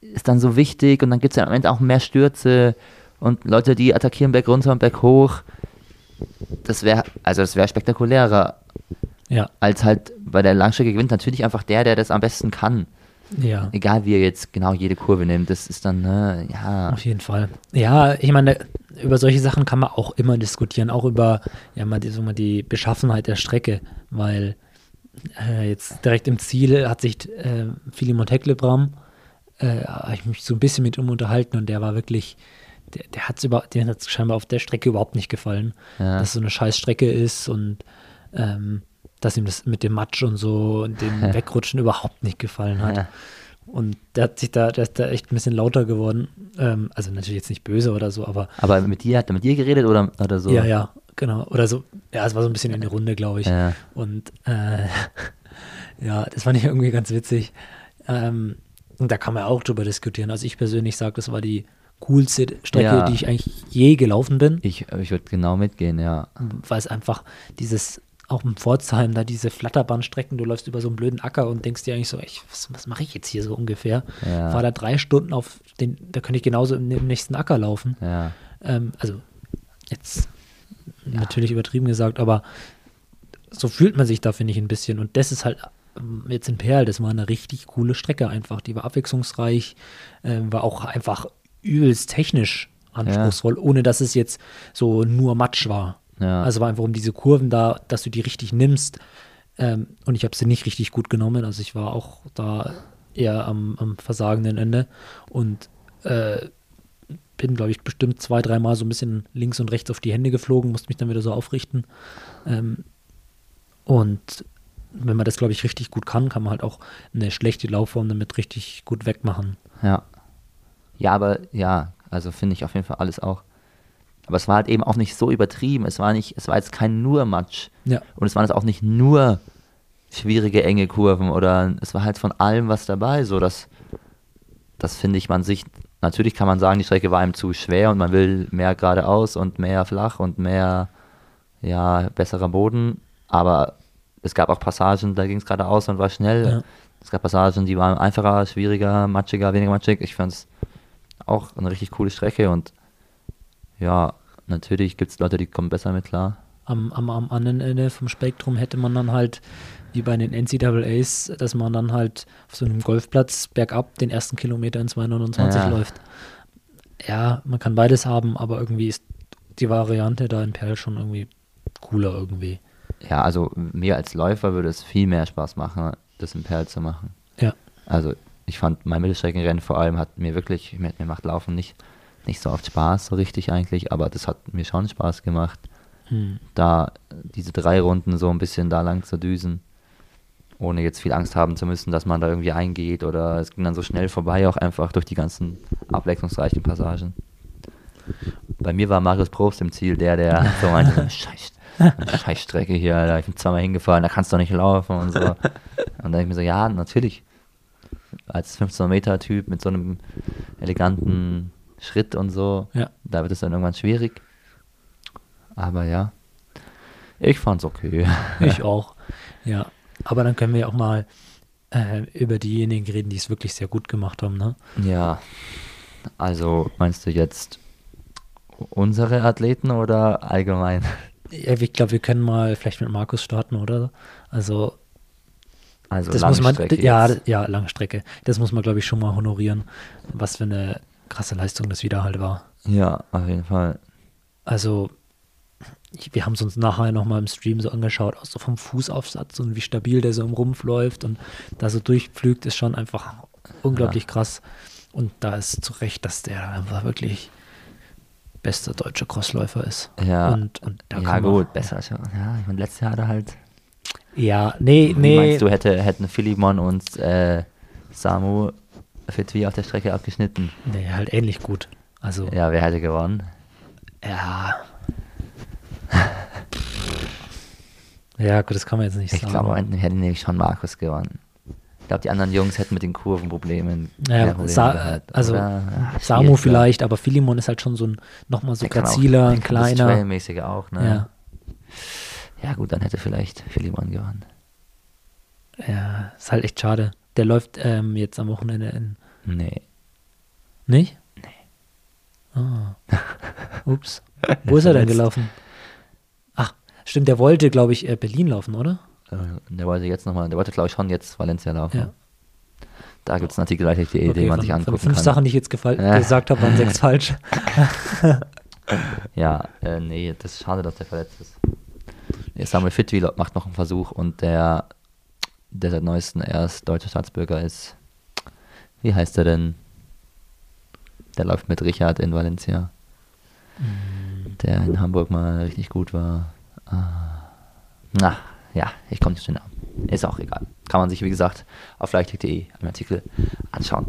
ist dann so wichtig und dann gibt es ja am Ende auch mehr Stürze und Leute, die attackieren Berg runter und Berg hoch. Das wäre, also das wäre spektakulärer Ja, als halt bei der Langstrecke gewinnt natürlich einfach der, der das am besten kann. ja. Egal wie er jetzt genau jede Kurve nimmt, das ist dann, ne, ja. Auf jeden Fall. Ja, ich meine, über solche Sachen kann man auch immer diskutieren, auch über ja, mal die, so mal die Beschaffenheit der Strecke, weil äh, jetzt direkt im Ziel hat sich äh, Philemon Teklebram, äh, habe ich mich so ein bisschen mit ihm unterhalten und der war wirklich, der, der hat's über, den hat es scheinbar auf der Strecke überhaupt nicht gefallen, Ja. dass es so eine scheiß Strecke ist und ähm, dass ihm das mit dem Matsch und so und dem Wegrutschen überhaupt nicht gefallen hat. Ja. Und der hat sich da, der ist da echt ein bisschen lauter geworden. Ähm, also natürlich jetzt nicht böse oder so, aber. Aber mit dir, hat er mit dir geredet oder, oder so? Ja, ja, genau. Oder so, ja, es war so ein bisschen in die Runde, glaube ich. Ja. Und äh, ja, das fand ich irgendwie ganz witzig. Ähm, und da kann man auch drüber diskutieren. Also ich persönlich sage, das war die coolste Strecke, Ja. die ich eigentlich je gelaufen bin, Ich, ich würde genau mitgehen, ja. weil es einfach dieses, auch im Pforzheim, da diese Flatterbahnstrecken, du läufst über so einen blöden Acker und denkst dir eigentlich so, ich, was, was mache ich jetzt hier so ungefähr? Ja. War da drei Stunden auf den, da könnte ich genauso im, im nächsten Acker laufen. Ja. Ähm, also jetzt natürlich übertrieben gesagt, aber so fühlt man sich da, finde ich, ein bisschen. Und das ist halt ähm, jetzt in Perl, das war eine richtig coole Strecke einfach. Die war abwechslungsreich, ähm, war auch einfach übelst technisch anspruchsvoll, ohne dass es jetzt so nur Matsch war. Ja. Also war einfach um diese Kurven da, dass du die richtig nimmst. Ähm, und ich habe sie nicht richtig gut genommen. Also ich war auch da eher am, am versagenden Ende. Und äh, bin, glaube ich, bestimmt zwei, dreimal so ein bisschen links und rechts auf die Hände geflogen, musste mich dann wieder so aufrichten. Ähm, und wenn man das, glaube ich, richtig gut kann, kann man halt auch eine schlechte Laufform damit richtig gut wegmachen. Ja. Ja, aber ja, also finde ich auf jeden Fall alles auch. Aber es war halt eben auch nicht so übertrieben. Es war nicht, es war jetzt kein nur Matsch. Ja. Und es waren jetzt auch nicht nur schwierige, enge Kurven oder es war halt von allem was dabei. So, dass, das finde ich man sich, natürlich kann man sagen, die Strecke war ihm zu schwer und man will mehr geradeaus und mehr flach und mehr, ja, besserer Boden. Aber es gab auch Passagen, da ging es geradeaus und war schnell. Ja. Es gab Passagen, die waren einfacher, schwieriger, matschiger, weniger matschig. Ich fand es auch eine richtig coole Strecke und ja, natürlich gibt es Leute, die kommen besser mit klar. Am, am, am anderen Ende vom Spektrum hätte man dann halt, wie bei den NCAAs, dass man dann halt auf so einem Golfplatz bergab den ersten Kilometer in 229 Ja. läuft. Ja, man kann beides haben, aber irgendwie ist die Variante da in Perl schon irgendwie cooler irgendwie. Ja, also mir als Läufer würde es viel mehr Spaß machen, das im Perl zu machen. Ja. Also ich fand mein Mittelstreckenrennen vor allem hat mir wirklich, mir, mir macht Laufen nicht, nicht so oft Spaß, so richtig eigentlich, aber das hat mir schon Spaß gemacht, Hm. da diese drei Runden so ein bisschen da lang zu düsen, ohne jetzt viel Angst haben zu müssen, dass man da irgendwie eingeht oder es ging dann so schnell vorbei, auch einfach durch die ganzen abwechslungsreichen Passagen. Bei mir war Marius Probst im Ziel, der, der so meinte, Scheiß, Scheißstrecke hier, Alter, ich bin zweimal hingefahren, da kannst du doch nicht laufen und so. Und dann ich mir so, ja, natürlich. Als 15-Meter-Typ mit so einem eleganten Schritt und so, Ja. da wird es dann irgendwann schwierig. Aber ja, ich fand's okay. Ich auch. Ja. Aber dann können wir ja auch mal äh, über diejenigen reden, die es wirklich sehr gut gemacht haben, ne? Ja, also meinst du jetzt unsere Athleten oder allgemein? Ja, ich glaube, wir können mal vielleicht mit Markus starten, oder? Also, Also das muss man, ja, ja, Langstrecke. Das muss man, glaube ich, schon mal honorieren, was für eine krasse Leistung das wieder halt war. Ja, auf jeden Fall. Also, ich, wir haben es uns nachher nochmal im Stream so angeschaut, auch so vom Fußaufsatz und wie stabil der so im Rumpf läuft und da so durchpflügt, ist schon einfach unglaublich krass. Und da ist zu Recht, dass der einfach wirklich bester deutscher Crossläufer ist. Ja, Und, und da ja kann man- gut, besser. Ja, ich meine, letztes Jahr hat er halt. Ja, nee, nee. meinst du, hätte, hätten Philemon und äh, Samu Fitwi auf der Strecke abgeschnitten? Nee, halt ähnlich gut. Also, Ja, wer hätte gewonnen? ja. Ja, gut, das kann man jetzt nicht Ich sagen. glaube, am Ende hätte nämlich schon Markus gewonnen. Ich glaube, die anderen Jungs hätten mit den Kurvenproblemen Ja, mehr Probleme Sa gehabt, also? Ja, Samu vielleicht, aber Philemon ist halt schon so ein nochmal so graziler, ein kleiner. Trailmäßige auch, ne? Ja, Ja, gut, dann hätte vielleicht Philemon gewonnen. ja, ist halt echt schade. Der läuft ähm, jetzt am Wochenende in. Nee. Nicht? Nee. Ah. Ups. Wo ist er denn gelaufen? Ach, stimmt, der wollte, glaube ich, äh, Berlin laufen, oder? Äh, Der wollte jetzt nochmal, der wollte, glaube ich, schon jetzt Valencia laufen. Ja. Da gibt es Artikel, gleich, die, den man von, sich von angucken fünf kann. Sachen, die ich jetzt Ja. gesagt habe, waren sechs falsch. Ja, äh, nee, das ist schade, dass der verletzt ist. Samuel Fitwi macht noch einen Versuch und der, der seit neuestem erst deutscher Staatsbürger ist. Wie heißt er denn? Der läuft mit Richard in Valencia. Mm. Der in Hamburg mal richtig gut war. Ah. Na, ja, ich komme nicht zu den Namen. ist auch egal. Kann man sich, wie gesagt, auf leichtig.de im Artikel anschauen.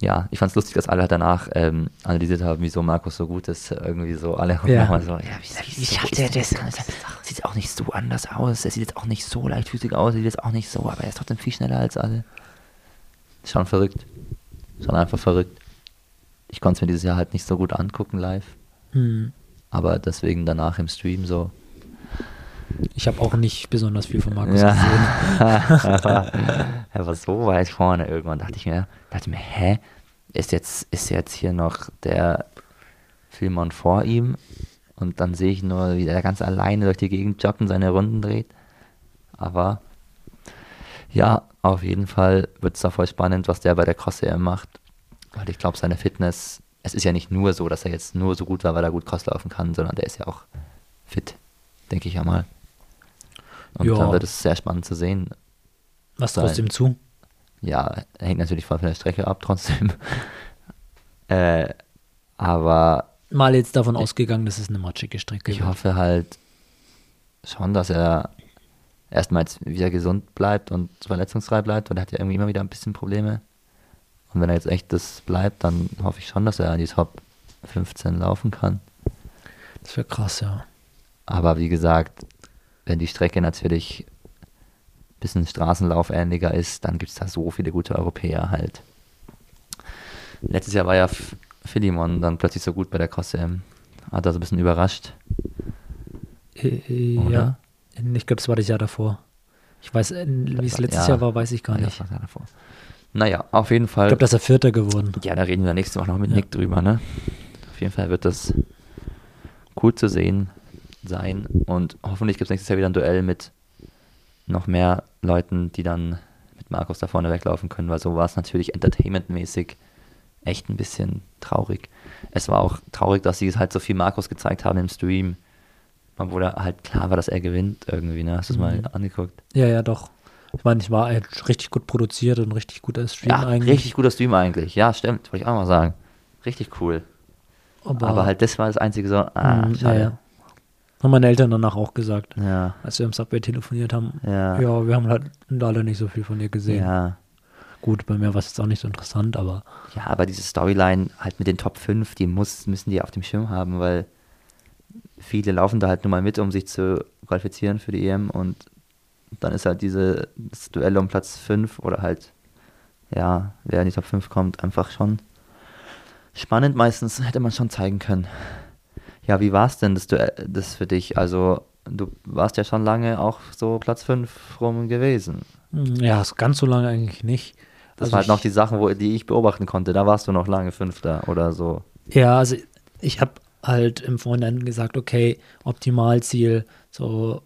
Ja, ich fand es lustig, dass alle danach ähm, analysiert haben, wieso Markus so gut ist. Irgendwie so, alle Ja. nochmal so, ja, wie, wie, Wie so schafft ist er das? denn? Sieht auch nicht so anders aus. Er sieht jetzt auch nicht so leichtfüßig aus, er sieht jetzt auch nicht so, aber er ist trotzdem viel schneller als alle. Schon verrückt. Schon einfach verrückt. Ich konnte es mir dieses Jahr halt nicht so gut angucken live. Hm. Aber deswegen danach im Stream so. Ich habe auch nicht besonders viel von Markus gesehen. Ja. er war so weit vorne irgendwann. Dachte ich mir, dachte mir, hä? Ist jetzt, ist jetzt hier noch der Filmon vor ihm? Und dann sehe ich nur, wie er ganz alleine durch die Gegend joggt und seine Runden dreht. Aber ja, auf jeden Fall wird es da voll spannend, was der bei der Cross EM macht. Weil ich glaube, seine Fitness, es ist ja nicht nur so, dass er jetzt nur so gut war, weil er gut Cross laufen kann, sondern der ist ja auch fit, denke ich ja mal. Und Ja. dann wird es sehr spannend zu sehen. Was ihm zu? Ja, hängt natürlich voll von der Strecke ab, trotzdem. äh, aber Mal jetzt davon ausgegangen, dass es eine matschige Strecke ich wird. hoffe halt schon, dass er erstmal jetzt wieder gesund bleibt und verletzungsfrei bleibt, weil er hat ja irgendwie immer wieder ein bisschen Probleme. Und wenn er jetzt echt das bleibt, dann hoffe ich schon, dass er in die Top 15 laufen kann. Das wäre krass, ja. Aber wie gesagt, wenn die Strecke natürlich ein bisschen Straßenlaufähnlicher ist, dann gibt es da so viele gute Europäer halt. Letztes Jahr war ja Philemon dann plötzlich so gut bei der Cross EM. Hat also ein bisschen überrascht. Äh, äh, ja. Ich glaube, es war das Jahr davor. Ich weiß, äh, wie es letztes Ja. Jahr war, weiß ich gar Ja, nicht. das war davor. Naja, auf jeden Fall. Ich glaube, dass er Vierter geworden. Ja, da reden wir nächste Woche noch mit Ja. Nick drüber, ne? Auf jeden Fall wird das cool zu sehen sein. Und hoffentlich gibt es nächstes Jahr wieder ein Duell mit noch mehr Leuten, die dann mit Markus da vorne weglaufen können, weil so war es natürlich entertainmentmäßig echt ein bisschen traurig. Es war auch traurig, dass sie es halt so viel Markus gezeigt haben im Stream, obwohl er halt klar war, dass er gewinnt irgendwie, ne? Hast du es mal Mhm. angeguckt? Ja, ja, doch. Ich meine, ich war halt richtig gut produziert und richtig guter Stream Ja, eigentlich. richtig guter Stream eigentlich. Ja, stimmt, wollte ich auch mal sagen. Richtig cool. Aber, halt das war das einzige so, ah, Mhm, ja, ja. Haben meine Eltern danach auch gesagt, Ja, als wir im Subway telefoniert haben. ja, Ja, wir haben halt leider nicht so viel von dir gesehen. ja. Gut, bei mir war es jetzt auch nicht so interessant, aber Ja, aber diese Storyline halt mit den Top 5, die muss, müssen die auf dem Schirm haben, weil viele laufen da halt nur mal mit, um sich zu qualifizieren für die EM und dann ist halt diese, das Duell um Platz 5 oder halt, ja, wer in die Top 5 kommt, einfach schon spannend meistens, hätte man schon zeigen können. Ja, wie war es denn das, Duell, das für dich? Also, du warst ja schon lange auch so Platz 5 rum gewesen. mm, ja, ganz so lange eigentlich nicht. Das Also war halt noch die Sachen, wo, die ich beobachten konnte. Da warst du noch lange Fünfter oder so. Ja, also ich habe halt im Vorhinein gesagt, okay, Optimalziel, so,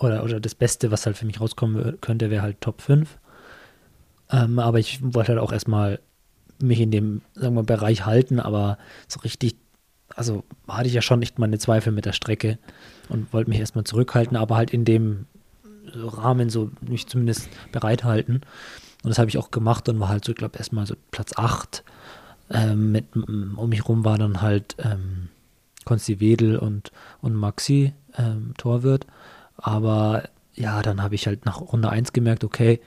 oder, oder das Beste, was halt für mich rauskommen könnte, wäre halt Top 5. Ähm, aber ich wollte halt auch erstmal mich in dem, sagen wir, Bereich halten, aber so richtig, also hatte ich ja schon echt meine Zweifel mit der Strecke und wollte mich erstmal zurückhalten, aber halt in dem Rahmen so mich zumindest bereithalten. Und das habe ich auch gemacht und war halt so, ich glaube, erstmal so Platz 8. Ähm, mit, m- um mich rum war dann halt ähm, Konsti Wedel und, und Maxi ähm, Torwirt. Aber ja, dann habe ich halt nach Runde 1 gemerkt, okay,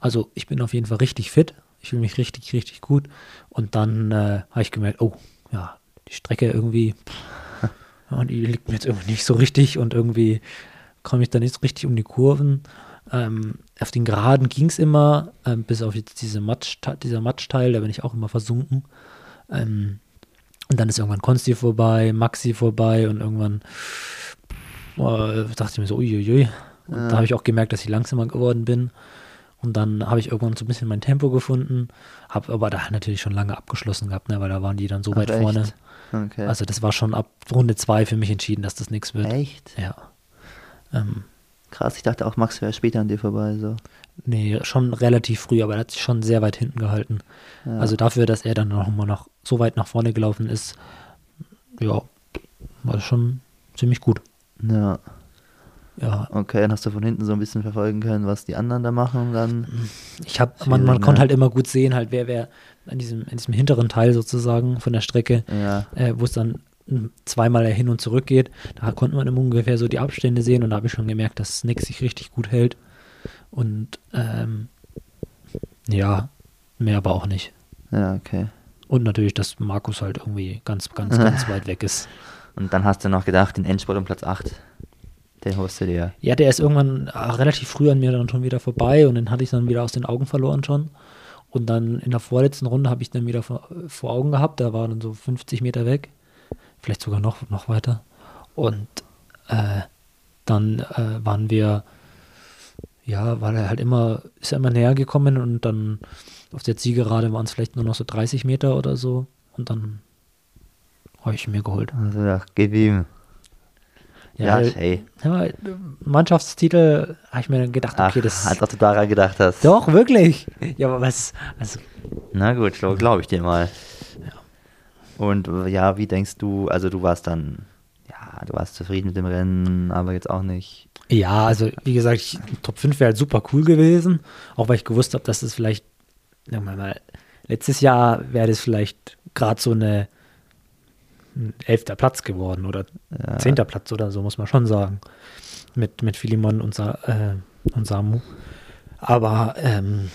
also ich bin auf jeden Fall richtig fit. Ich fühle mich richtig, richtig gut. Und dann äh, habe ich gemerkt, oh, ja, die Strecke irgendwie, ja, die liegt mir jetzt irgendwie nicht so richtig und irgendwie komme ich da nicht so richtig um die Kurven. Ähm, auf den Geraden ging es immer, ähm, bis auf jetzt diese Matsch, dieser Matschteil, da bin ich auch immer versunken. Ähm, und dann ist irgendwann Konsti vorbei, Maxi vorbei und irgendwann äh, dachte ich mir so, uiuiui. Und Ja. da habe ich auch gemerkt, dass ich langsamer geworden bin. Und dann habe ich irgendwann so ein bisschen mein Tempo gefunden, habe aber da natürlich schon lange abgeschlossen gehabt, ne, weil da waren die dann so Ach, weit echt? vorne. Okay. Also das war schon ab Runde 2 für mich entschieden, dass das nichts wird. Echt? Ja. Ähm, Krass, ich dachte auch, Max wäre später an dir vorbei. So. nee, schon relativ früh, aber er hat sich schon sehr weit hinten gehalten. Ja. Also dafür, dass er dann noch mal noch so weit nach vorne gelaufen ist, ja, war schon ziemlich gut. Ja, Ja, okay, dann hast du von hinten so ein bisschen verfolgen können, was die anderen da machen. Dann. ich habe, man, man konnte halt immer gut sehen, halt wer wer in diesem, in diesem hinteren Teil sozusagen von der Strecke, Ja, äh, wo es dann zweimal hin und zurück geht, da konnte man immer ungefähr so die Abstände sehen und da habe ich schon gemerkt, dass Nick sich richtig gut hält. Und ähm, ja, mehr aber auch nicht. Ja, okay. Und natürlich, dass Markus halt irgendwie ganz, ganz, ganz weit weg ist. Und dann hast du noch gedacht, den Endspurt um Platz 8, den holst du dir. Ja, der ist irgendwann äh, relativ früh an mir dann schon wieder vorbei und den hatte ich dann wieder aus den Augen verloren schon. Und dann in der vorletzten Runde habe ich den wieder vor, vor Augen gehabt. Da war dann so 50 Meter weg. Vielleicht sogar noch, noch weiter. Und äh, dann äh, waren wir, ja, war er halt immer, ist er immer näher gekommen und dann auf der Zielgerade waren es vielleicht nur noch so 30 Meter oder so. Und dann habe ich ihn mir geholt. Also ja, gib ihm. Ja, äh, hey. ja, Mannschaftstitel habe ich mir dann gedacht, Ach, okay, das als ob du daran gedacht hast. Doch, wirklich. Ja, aber was, also, Na gut, glaube ich dir mal. Und äh, ja, wie denkst du, also du warst dann, ja, du warst zufrieden mit dem Rennen, aber jetzt auch nicht. ja, also wie gesagt, ich, Top 5 wäre halt super cool gewesen, auch weil ich gewusst habe, dass es vielleicht, sagen wir mal, letztes Jahr wäre das vielleicht gerade so eine ein elfter Platz geworden oder Ja. zehnter Platz oder so, muss man schon sagen. Mit, mit Philemon und, Sa äh, und Samu. Aber ähm,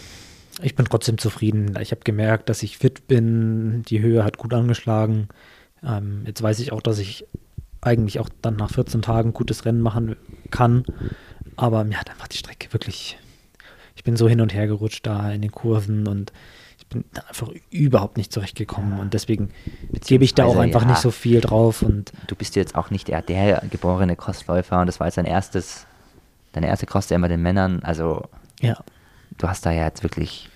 ich bin trotzdem zufrieden. Ich habe gemerkt, dass ich fit bin. Die Höhe hat gut angeschlagen. Ähm, jetzt weiß ich auch, dass ich eigentlich auch dann nach 14 Tagen gutes Rennen machen kann. Aber mir hat einfach die Strecke wirklich. Ich bin so hin und her gerutscht da in den Kurven und bin da einfach überhaupt nicht zurechtgekommen. Und deswegen gebe ich da auch einfach ja. nicht so viel drauf. Und Du bist jetzt auch nicht der, der geborene Crossläufer und das war jetzt dein erstes, deine erste Cross der bei den Männern. Also ja, du hast da ja jetzt wirklich,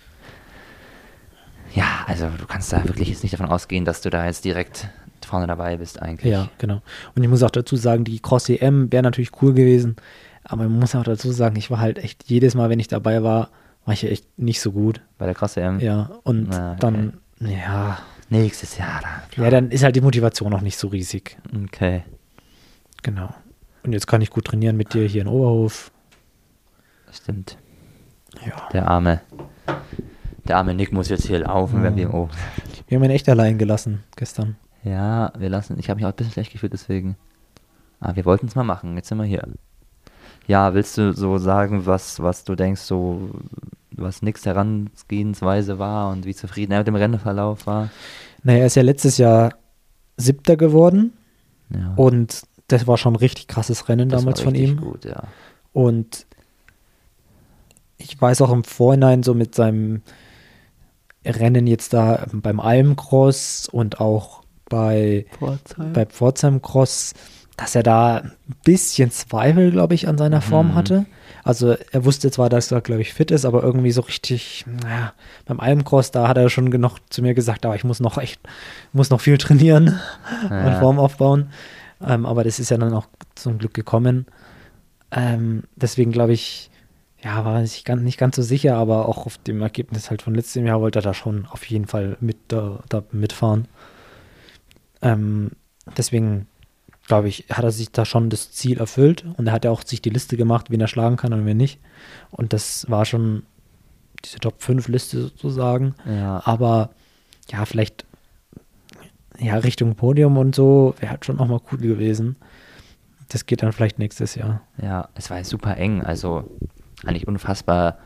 ja, also du kannst da wirklich jetzt nicht davon ausgehen, dass du da jetzt direkt vorne dabei bist eigentlich. Ja, genau. Und ich muss auch dazu sagen, die Cross EM wäre natürlich cool gewesen, aber man muss auch dazu sagen, ich war halt echt jedes Mal, wenn ich dabei war, war ich echt nicht so gut. Bei der Cross EM. Ja, und Na, okay. dann, ja, Nächstes Jahr da. ja, dann ist halt die Motivation noch nicht so riesig. Okay. Genau. Und jetzt kann ich gut trainieren mit dir hier in Oberhof. Stimmt. Ja. Der arme, der arme Nick muss jetzt hier laufen, wenn Mhm. wir oben. Wir haben ihn echt allein gelassen gestern. Ja, wir lassen. Ich habe mich auch ein bisschen schlecht gefühlt, deswegen. Ah, wir wollten es mal machen. Jetzt sind wir hier. Ja, willst du so sagen, was, was du denkst, so was Nicks Herangehensweise war und wie zufrieden er mit dem Rennverlauf war? Naja, er ist ja letztes Jahr Siebter geworden Ja, und das war schon ein richtig krasses Rennen das war damals von ihm. Gut, ja. Und ich weiß auch im Vorhinein so mit seinem Rennen jetzt da beim Almcross und auch bei, bei Pforzheim Cross, dass er da ein bisschen Zweifel, glaube ich, an seiner Form Mhm. hatte. Also er wusste zwar, dass er, glaube ich, fit ist, aber irgendwie so richtig, naja, beim Almcross, da hat er schon genug zu mir gesagt, aber ich muss noch echt, muss noch viel trainieren und Ja. Form aufbauen. Ähm, aber das ist ja dann auch zum Glück gekommen. Ähm, deswegen glaube ich, ja, war ich ganz, nicht ganz so sicher, aber auch auf dem Ergebnis halt von letztem Jahr wollte er da schon auf jeden Fall mit da, da mitfahren. Ähm, deswegen glaube ich, hat er sich da schon das Ziel erfüllt und er hat ja auch sich die Liste gemacht, wen er schlagen kann und wen nicht. Und das war schon diese Top 5 Liste sozusagen. Ja, Aber ja, vielleicht ja, Richtung Podium und so wäre halt schon auch mal cool gewesen. Das geht dann vielleicht nächstes Jahr. ja, es war super eng. Also eigentlich unfassbar,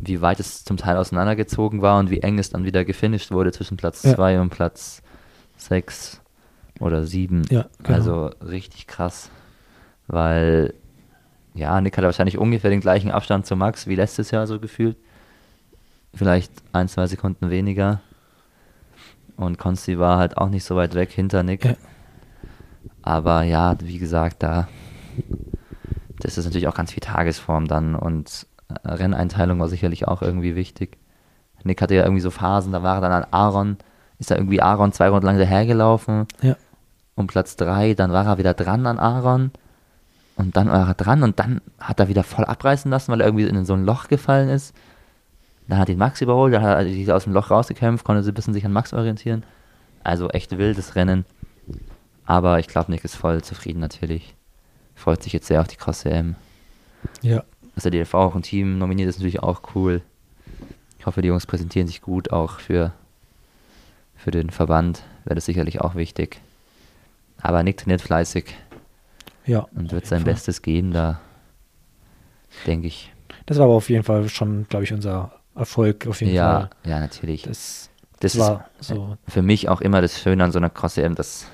wie weit es zum Teil auseinandergezogen war und wie eng es dann wieder gefinisht wurde zwischen Platz Ja. 2 und Platz 6 oder 7. Ja, genau. Also richtig krass. Weil, ja, Nick hatte wahrscheinlich ungefähr den gleichen Abstand zu Max wie letztes Jahr so gefühlt. Vielleicht ein, zwei Sekunden weniger. Und Konsti war halt auch nicht so weit weg hinter Nick. Ja. Aber ja, wie gesagt, da das ist natürlich auch ganz viel Tagesform dann und äh, Renneinteilung war sicherlich auch irgendwie wichtig. Nick hatte ja irgendwie so Phasen, da war er dann an Aaron, ist da irgendwie Aaron zwei Runden lang dahergelaufen Ja. Um Platz drei, dann war er wieder dran an Aaron und dann war er dran und dann hat er wieder voll abreißen lassen, weil er irgendwie in so ein Loch gefallen ist. Dann hat ihn Max überholt, dann hat er sich aus dem Loch rausgekämpft, konnte so ein bisschen sich an Max orientieren. Also echt wildes Rennen. Aber ich glaube, Nick ist voll zufrieden natürlich. Freut sich jetzt sehr auf die Cross CM. Ja. Dass der DLV auch ein Team nominiert, ist natürlich auch cool. Ich hoffe, die Jungs präsentieren sich gut, auch für, für den Verband wäre das sicherlich auch wichtig. Aber Nick trainiert fleißig Ja. und wird sein Fall. Bestes geben, da denke ich. Das war aber auf jeden Fall schon, glaube ich, unser Erfolg auf jeden ja, Fall. ja, natürlich. Das, Das war ist so. für mich auch immer das Schöne an so einer Cross-EM, dass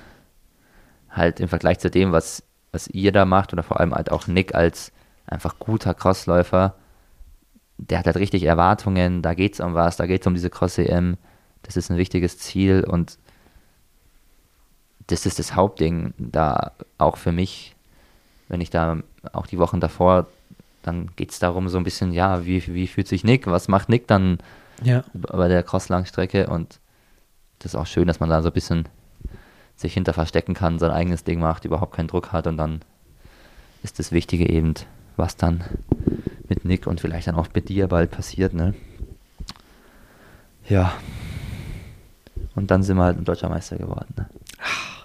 halt im Vergleich zu dem, was, was ihr da macht oder vor allem halt auch Nick als einfach guter Crossläufer, der hat halt richtig Erwartungen, da geht es um was, da geht es um diese Cross-EM, das ist ein wichtiges Ziel und das ist das Hauptding da auch für mich, wenn ich da auch die Wochen davor, dann geht es darum so ein bisschen, ja, wie, wie fühlt sich Nick, was macht Nick dann Ja, bei der Cross-Langstrecke und das ist auch schön, dass man da so ein bisschen sich hinter verstecken kann, sein eigenes Ding macht, überhaupt keinen Druck hat und dann ist das Wichtige eben, was dann mit Nick und vielleicht dann auch mit dir bald passiert, ne? Ja. Und dann sind wir halt ein deutscher Meister geworden, ne?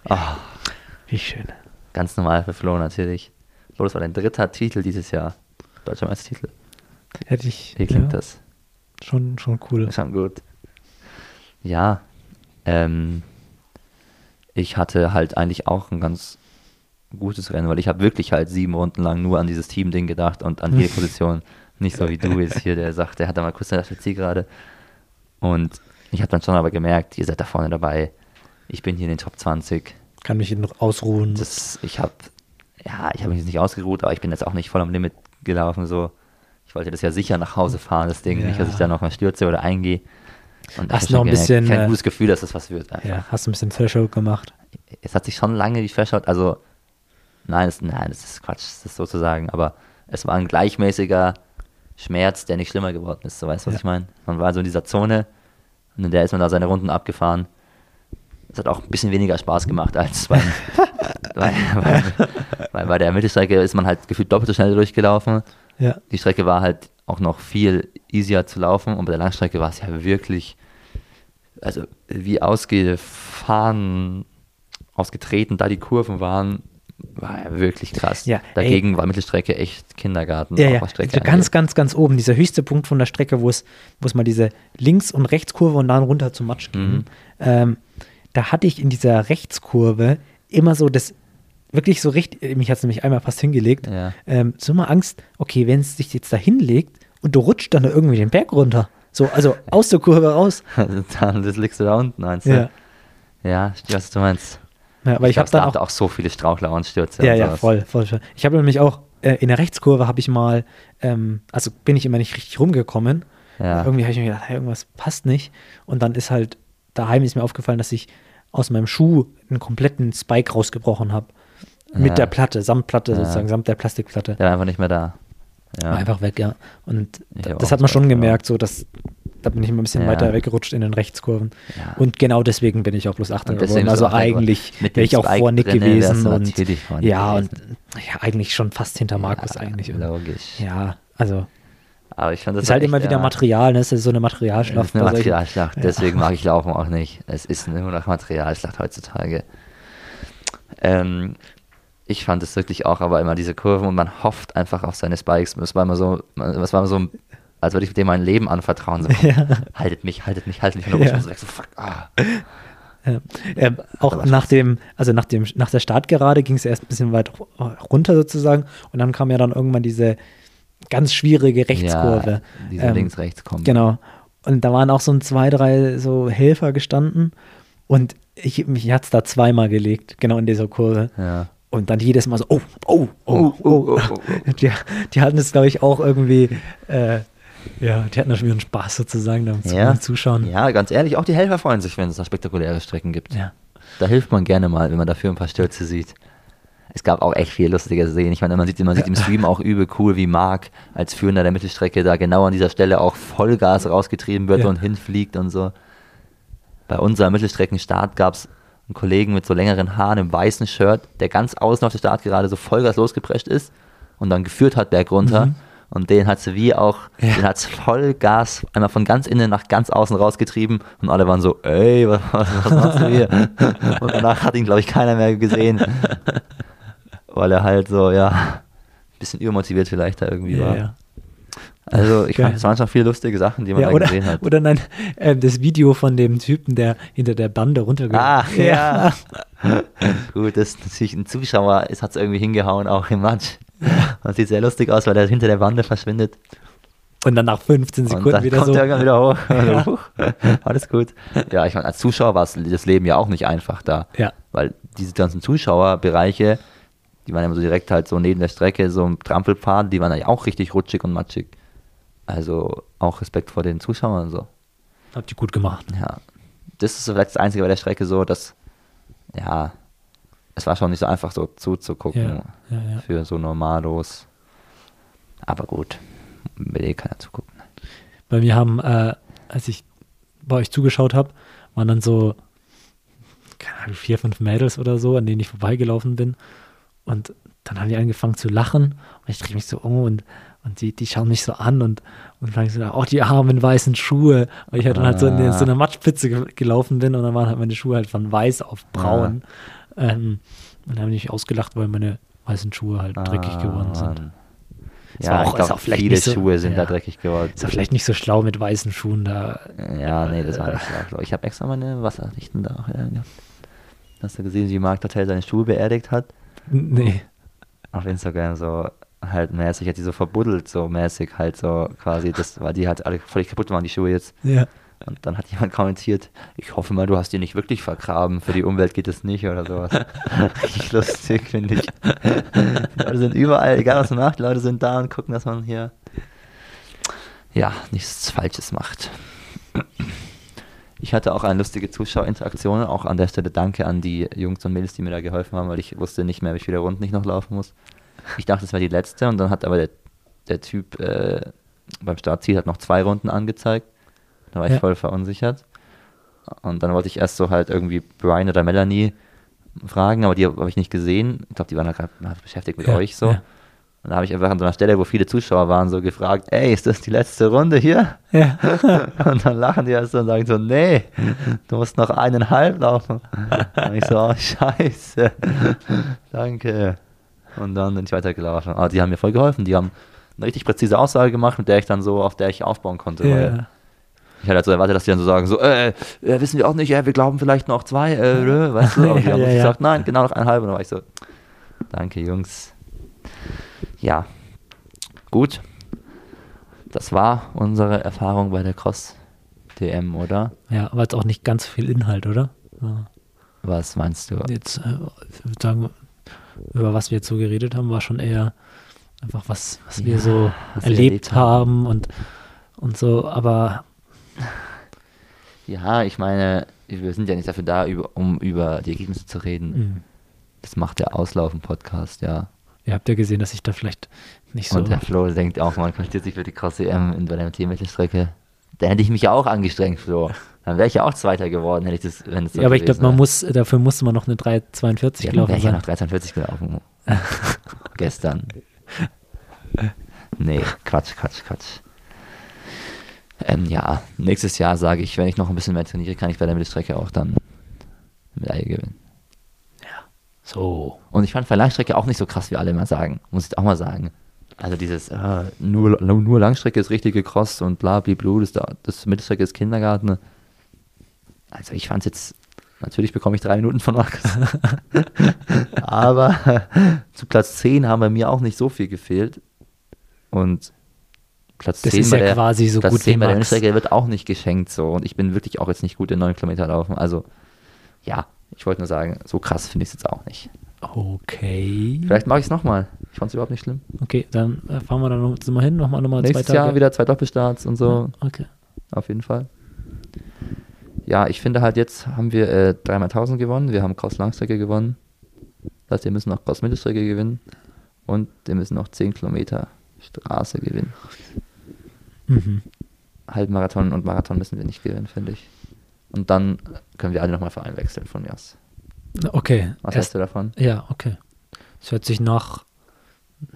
Ah, wie schön. ganz normal für Flo natürlich. Flo, das war dein dritter Titel dieses Jahr. Deutscher Meistertitel. Hätte ich. Wie klingt ja, das? Schon, schon cool. Schon gut. Ja, ähm, ich hatte halt eigentlich auch ein ganz gutes Rennen, weil ich habe wirklich halt sieben Runden lang nur an dieses Team-Ding gedacht und an jede Position. Nicht so wie du jetzt hier, der sagt, der hat da mal kurz gedacht, ziehe gerade. Und ich habe dann schon aber gemerkt, ihr seid da vorne dabei. Ich bin hier in den Top 20. Kann mich noch ausruhen. Das, ich habe, ja, ich habe mich jetzt nicht ausgeruht, aber ich bin jetzt auch nicht voll am Limit gelaufen. So, ich wollte das ja sicher nach Hause fahren, das Ding, nicht, dass ich Ja. da noch mal stürze oder eingehe. Und Hast noch ein bisschen, kein äh, gutes Gefühl, dass das was wird. Einfach. ja, hast du ein bisschen Threshold gemacht. Es hat sich schon lange die Threshold, also nein, das, nein, das ist Quatsch, das ist sozusagen, aber es war ein gleichmäßiger Schmerz, der nicht schlimmer geworden ist. So weißt du, was Ja. ich meine? Man war so in dieser Zone und in der ist man da seine Runden abgefahren. Es hat auch ein bisschen weniger Spaß gemacht als beim, bei, bei, bei, bei der Mittelstrecke ist man halt gefühlt doppelt so schnell durchgelaufen. Ja. Die Strecke war halt auch noch viel easier zu laufen und bei der Langstrecke war es ja wirklich, also wie ausgefahren, ausgetreten, da die Kurven waren, war ja wirklich krass. Ja, Dagegen war Mittelstrecke echt Kindergarten. Ja, ja. Also ganz, ganz, ganz oben, dieser höchste Punkt von der Strecke, wo es, wo es mal diese Links- und Rechtskurve und dann runter zum Matsch ging. Mhm. Ähm, da hatte ich in dieser Rechtskurve immer so das, wirklich so richtig, mich hat es nämlich einmal fast hingelegt, Ja. ähm, so immer Angst, okay, wenn es sich jetzt da hinlegt und du rutscht dann da irgendwie den Berg runter. So, also aus der Kurve raus. Dann das liegst du da unten, meinst du? Ja. Ja, ich weiß, was du meinst. Ja, aber ich, habe dann da auch, auch so viele Strauchler und Stürze. Ja, und ja, voll, voll. voll. Ich habe nämlich auch äh, in der Rechtskurve habe ich mal, ähm, also bin ich immer nicht richtig rumgekommen. Ja. Irgendwie habe ich mir gedacht, hey, irgendwas passt nicht. Und dann ist halt, daheim ist mir aufgefallen, dass ich aus meinem Schuh einen kompletten Spike rausgebrochen habe. Mit Ja. der Platte, samt Platte Ja. sozusagen, samt der Plastikplatte. Der war einfach nicht mehr da. Ja. War einfach weg, ja. Und das hat man schon gemerkt, so dass da bin ich immer ein bisschen weiter weggerutscht in den Rechtskurven. Und genau deswegen bin ich auch bloß Achter Und deswegen geworden. Also eigentlich wäre ich auch Spike vor Nick drinne gewesen. Und, Nick ja, und ja, eigentlich schon fast hinter Markus eigentlich. Und, Logisch. ja, also Aber ich fand das ist halt immer wieder ja, Material, ne? Es ist so eine Materialschlacht. ist eine solchen- Materialschlacht, Ja. deswegen mag ich Laufen auch nicht. Es ist nur noch Materialschlacht heutzutage. Ähm, ich fand es wirklich auch aber immer diese Kurven und man hofft einfach auf seine Spikes. Es war immer so, es war immer so, als würde ich dem mein Leben anvertrauen. So, Ja. Haltet mich, haltet mich, haltet mich. Und Ja. ja. so, fuck, ah. Ja. Ähm, auch nach dem, also nach dem, nach der Startgerade ging es erst ein bisschen weit runter sozusagen und dann kam ja dann irgendwann diese ganz schwierige Rechtskurve. Ja, diese Ähm, links-rechts kommen. Genau. Und da waren auch so ein zwei, drei so Helfer gestanden und ich, mich hat es da zweimal gelegt, genau in dieser Kurve. Ja. Und dann jedes Mal so, oh, oh, oh, Oh, oh. oh, oh, oh. Die, die hatten es, glaube ich, auch irgendwie, äh, ja, die hatten da schon wieder einen Spaß sozusagen beim Zu- Ja. Zuschauen. ja, ganz ehrlich, auch die Helfer freuen sich, wenn es da spektakuläre Strecken gibt. Ja. Da hilft man gerne mal, wenn man dafür ein paar Stürze sieht. Es gab auch echt viel lustige Szenen. Ich meine, man sieht, man sieht im Stream auch übel cool, wie Marc als Führender der Mittelstrecke da genau an dieser Stelle auch Vollgas rausgetrieben wird Ja. und hinfliegt und so. Bei unserem Mittelstreckenstart gab es einen Kollegen mit so längeren Haaren im weißen Shirt, der ganz außen auf der Startgerade so Vollgas losgeprescht ist und dann geführt hat bergunter. Mhm. Und den hat sie wie auch, Ja. den hat es Vollgas einmal von ganz innen nach ganz außen rausgetrieben und alle waren so, ey, was, was machst du hier? und danach hat ihn, glaube ich, keiner mehr gesehen. Weil er halt so, ja, ein bisschen übermotiviert vielleicht da irgendwie Ja, war. ja. Also ich fand, es waren schon viele lustige Sachen, die man Ja, da oder, gesehen hat. oder nein, äh, das Video von dem Typen, der hinter der Bande runtergegangen Ach ja. Gut, das ist natürlich ein Zuschauer ist, hat es irgendwie hingehauen, auch im Match. Das sieht sehr lustig aus, weil er hinter der Bande verschwindet. Und dann nach 15 Und Sekunden dann wieder kommt so. irgendwann wieder hoch. Also, huch, Alles gut. Ja, ich meine, als Zuschauer war es das Leben ja auch nicht einfach da. Ja. Weil diese ganzen Zuschauerbereiche, die waren immer so direkt halt so neben der Strecke, so im Trampelpfad, die waren ja auch richtig rutschig und matschig. Also auch Respekt vor den Zuschauern und so. Habt ihr gut gemacht. Ja. Das ist vielleicht das Einzige bei der Strecke so, dass, ja, es war schon nicht so einfach so zuzugucken Ja, ja, ja. für so Normalos. Aber gut, will eh keiner zugucken. Bei mir haben, äh, als ich bei euch zugeschaut habe, waren dann so, keine Ahnung, vier, fünf Mädels oder so, an denen ich vorbeigelaufen bin. Und dann haben die angefangen zu lachen. Und ich drehe mich so um und, und die, die schauen mich so an und, und fangen so, oh, die armen weißen Schuhe. Weil ich halt dann halt so in, der- so einer Matschpitze ge gelaufen bin und dann waren halt meine Schuhe halt von weiß auf braun. Ähm, und dann haben die mich ausgelacht, weil meine weißen Schuhe halt dreckig geworden sind. Ist Ja, auch- ich glaube, auch viele so- Schuhe sind da ja. dreckig geworden. Ist ja vielleicht nicht so schlau mit weißen Schuhen da. Ja, nee, das war nicht schlau, glaub Ich habe extra meine Wasserrichten da auch gehabt. Hast du gesehen, wie Marc Hotel seine Schuhe beerdigt hat? Nee. Auf Instagram so halt mäßig, hat die so verbuddelt, so mäßig halt so quasi, das, weil die halt alle völlig kaputt waren, die Schuhe jetzt. Ja. Und dann hat jemand kommentiert, ich hoffe mal, du hast die nicht wirklich vergraben, für die Umwelt geht es nicht oder sowas. Richtig lustig, finde ich. Die Leute sind überall, egal was man macht, Leute sind da und gucken, dass man hier ja, nichts Falsches macht. Ich hatte auch eine lustige Zuschauerinteraktion, auch an der Stelle danke an die Jungs und Mädels, die mir da geholfen haben, weil ich wusste nicht mehr, wie viele Runden ich noch laufen muss. Ich dachte, es wäre die letzte und dann hat aber der, der Typ äh, beim Startziel hat noch zwei Runden angezeigt. Da war ich Ja. voll verunsichert. Und dann wollte ich erst so halt irgendwie Brian oder Melanie fragen, aber die habe ich nicht gesehen. Ich glaube, die waren da gerade beschäftigt mit Ja, euch so. ja. Und da habe ich einfach an so einer Stelle, wo viele Zuschauer waren, so gefragt, ey, ist das die letzte Runde hier? Ja. Und dann lachen die erst und sagen so, nee, du musst noch eineinhalb laufen. Und ich so, oh, scheiße. Danke. Und dann bin ich weitergelaufen. Aber die haben mir voll geholfen. Die haben eine richtig präzise Aussage gemacht, mit der ich dann so, auf der ich aufbauen konnte. Ja. ich hatte halt so erwartet, dass die dann so sagen, so, äh, äh, wissen wir auch nicht, äh, wir glauben vielleicht noch zwei, äh, weißt du? Aber die haben ja. gesagt, nein, genau noch eineinhalb. Und dann war ich so, danke, Jungs. Ja, gut. Das war unsere Erfahrung bei der Cross-DM, oder? Ja, aber jetzt auch nicht ganz viel Inhalt, oder? Ja. Was meinst du? Jetzt, äh, ich würde sagen, über was wir jetzt so geredet haben, war schon eher einfach was, was wir Ja, so was wir erlebt erlebt haben und, und so, aber Ja, ich meine, wir sind ja nicht dafür da, über, um über die Ergebnisse zu reden. mh, Das macht der Auslaufen-Podcast, ja. Ihr habt ja gesehen, dass ich da vielleicht nicht so. Und der Flo denkt auch, man qualifiziert sich für die Cross-EM in bei der Teammittelstrecke. Da hätte ich mich ja auch angestrengt, Flo. Dann wäre ich ja auch Zweiter geworden, hätte ich das, wenn es so ja, aber ich glaube, man muss, dafür musste man noch eine 3,42 Ja, gelaufen wäre ich ja sein. noch 1340 gelaufen. Gestern. Nee, Quatsch, Quatsch, Quatsch. Ähm, ja, nächstes Jahr sage ich, wenn ich noch ein bisschen mehr trainiere, kann ich bei der Mittelstrecke auch dann Medaille gewinnen. So. Und ich fand Verlangstrecke auch nicht so krass, wie alle immer sagen. Muss ich auch mal sagen. Also dieses, äh, nur, nur Langstrecke ist richtige Cross und bla, bla, bla, das, das Mittelstrecke ist Kindergarten. Also ich fand es jetzt, natürlich bekomme ich drei Minuten von Markus. Aber zu Platz 10 haben bei mir auch nicht so viel gefehlt. Und Platz Das 10 ist ja der, quasi so Platz gut 10 wie bei der. Mittelstrecke wird auch nicht geschenkt so. Und ich bin wirklich auch jetzt nicht gut in 9 Kilometer laufen. Also ja, ich wollte nur sagen, so krass finde ich es jetzt auch nicht. Okay. Vielleicht mache ich es nochmal. Ich fand es überhaupt nicht schlimm. Okay, dann äh, fahren wir dann noch mal hin, nochmal nochmal zwei Nächstes Tage. Jahr wieder zwei Doppelstarts und so. Okay. Auf jeden Fall. Ja, ich finde halt jetzt haben wir äh, dreimal 1000 gewonnen. Wir haben Cross Langstrecke gewonnen. Das heißt, wir müssen noch Cross Mittelstrecke gewinnen. Und wir müssen noch 10 Kilometer Straße gewinnen. Mhm. Halbmarathon und Marathon müssen wir nicht gewinnen, finde ich. Und dann können wir alle nochmal Verein wechseln von mir aus. Okay. Was erst- hältst du davon? Ja, okay. Das hört sich nach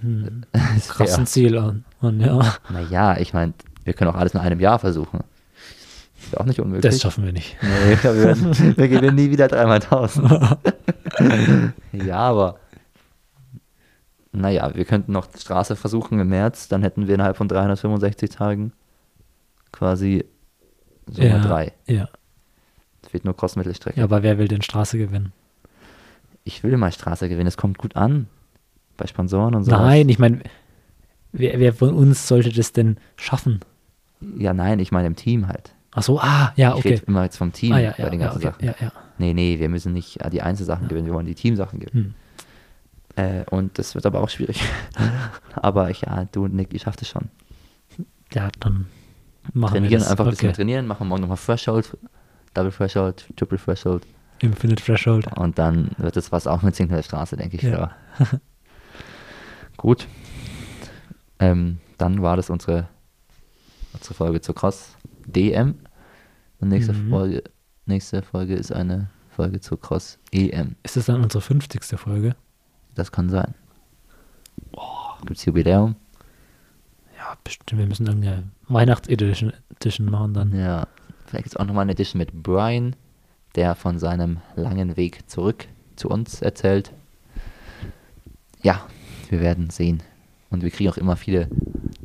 hm, Ist krassen. Ziel an. Und ja, Naja, ich meine, wir können auch alles in einem Jahr versuchen. Ist ja auch nicht unmöglich. das schaffen wir nicht. Nee, ich glaub, wir, werden, wir gewinnen nie wieder dreimal 1000. ja, aber naja, wir könnten noch Straße versuchen im März, dann hätten wir innerhalb von 365 Tagen quasi Summe ja, 3. Ja. Fehlt nur Cross-Mittelstrecke. ja, aber wer will denn Straße gewinnen? Ich will mal Straße gewinnen, es kommt gut an. Bei Sponsoren und so. Nein, ich meine, wer, wer von uns sollte das denn schaffen? Ja, nein, ich meine im Team halt. Ach so, ah, ja, Ich okay. rede immer jetzt vom Team Ah, ja, bei ja, den ja, ganzen okay. Sachen. ja, ja. Nee, nee, wir müssen nicht äh, die Einzelsachen gewinnen, wir wollen die Teamsachen gewinnen. Hm. Äh, und das wird aber auch schwierig. aber ich, ja, du und Nick, ihr schafft es schon. Ja, dann machen wir Trainieren, das. einfach ein bisschen okay. trainieren, machen morgen nochmal Threshold, Double Threshold, Triple Threshold Infinite Threshold. und dann wird es was auch mit Single Straße, denke ich. Ja. Gut. Ähm, dann war das unsere, unsere Folge zur Cross DM. Und nächste, Mhm. Folge, nächste Folge ist eine Folge zur Cross EM. Ist das dann unsere 50. Folge? Das kann sein. Gibt es Jubiläum? Ja, bestimmt. Wir müssen irgendeine Weihnachts-Edition Edition machen dann. Ja. Vielleicht ist auch nochmal eine Edition mit Brian, der von seinem langen Weg zurück zu uns erzählt. Ja, wir werden sehen. Und wir kriegen auch immer viele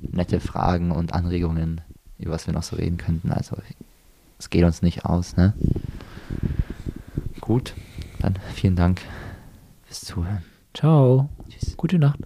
nette Fragen und Anregungen, über was wir noch so reden könnten. Also es geht uns nicht aus, ne? Gut, dann vielen Dank fürs Zuhören. Ciao. Tschüss. Gute Nacht.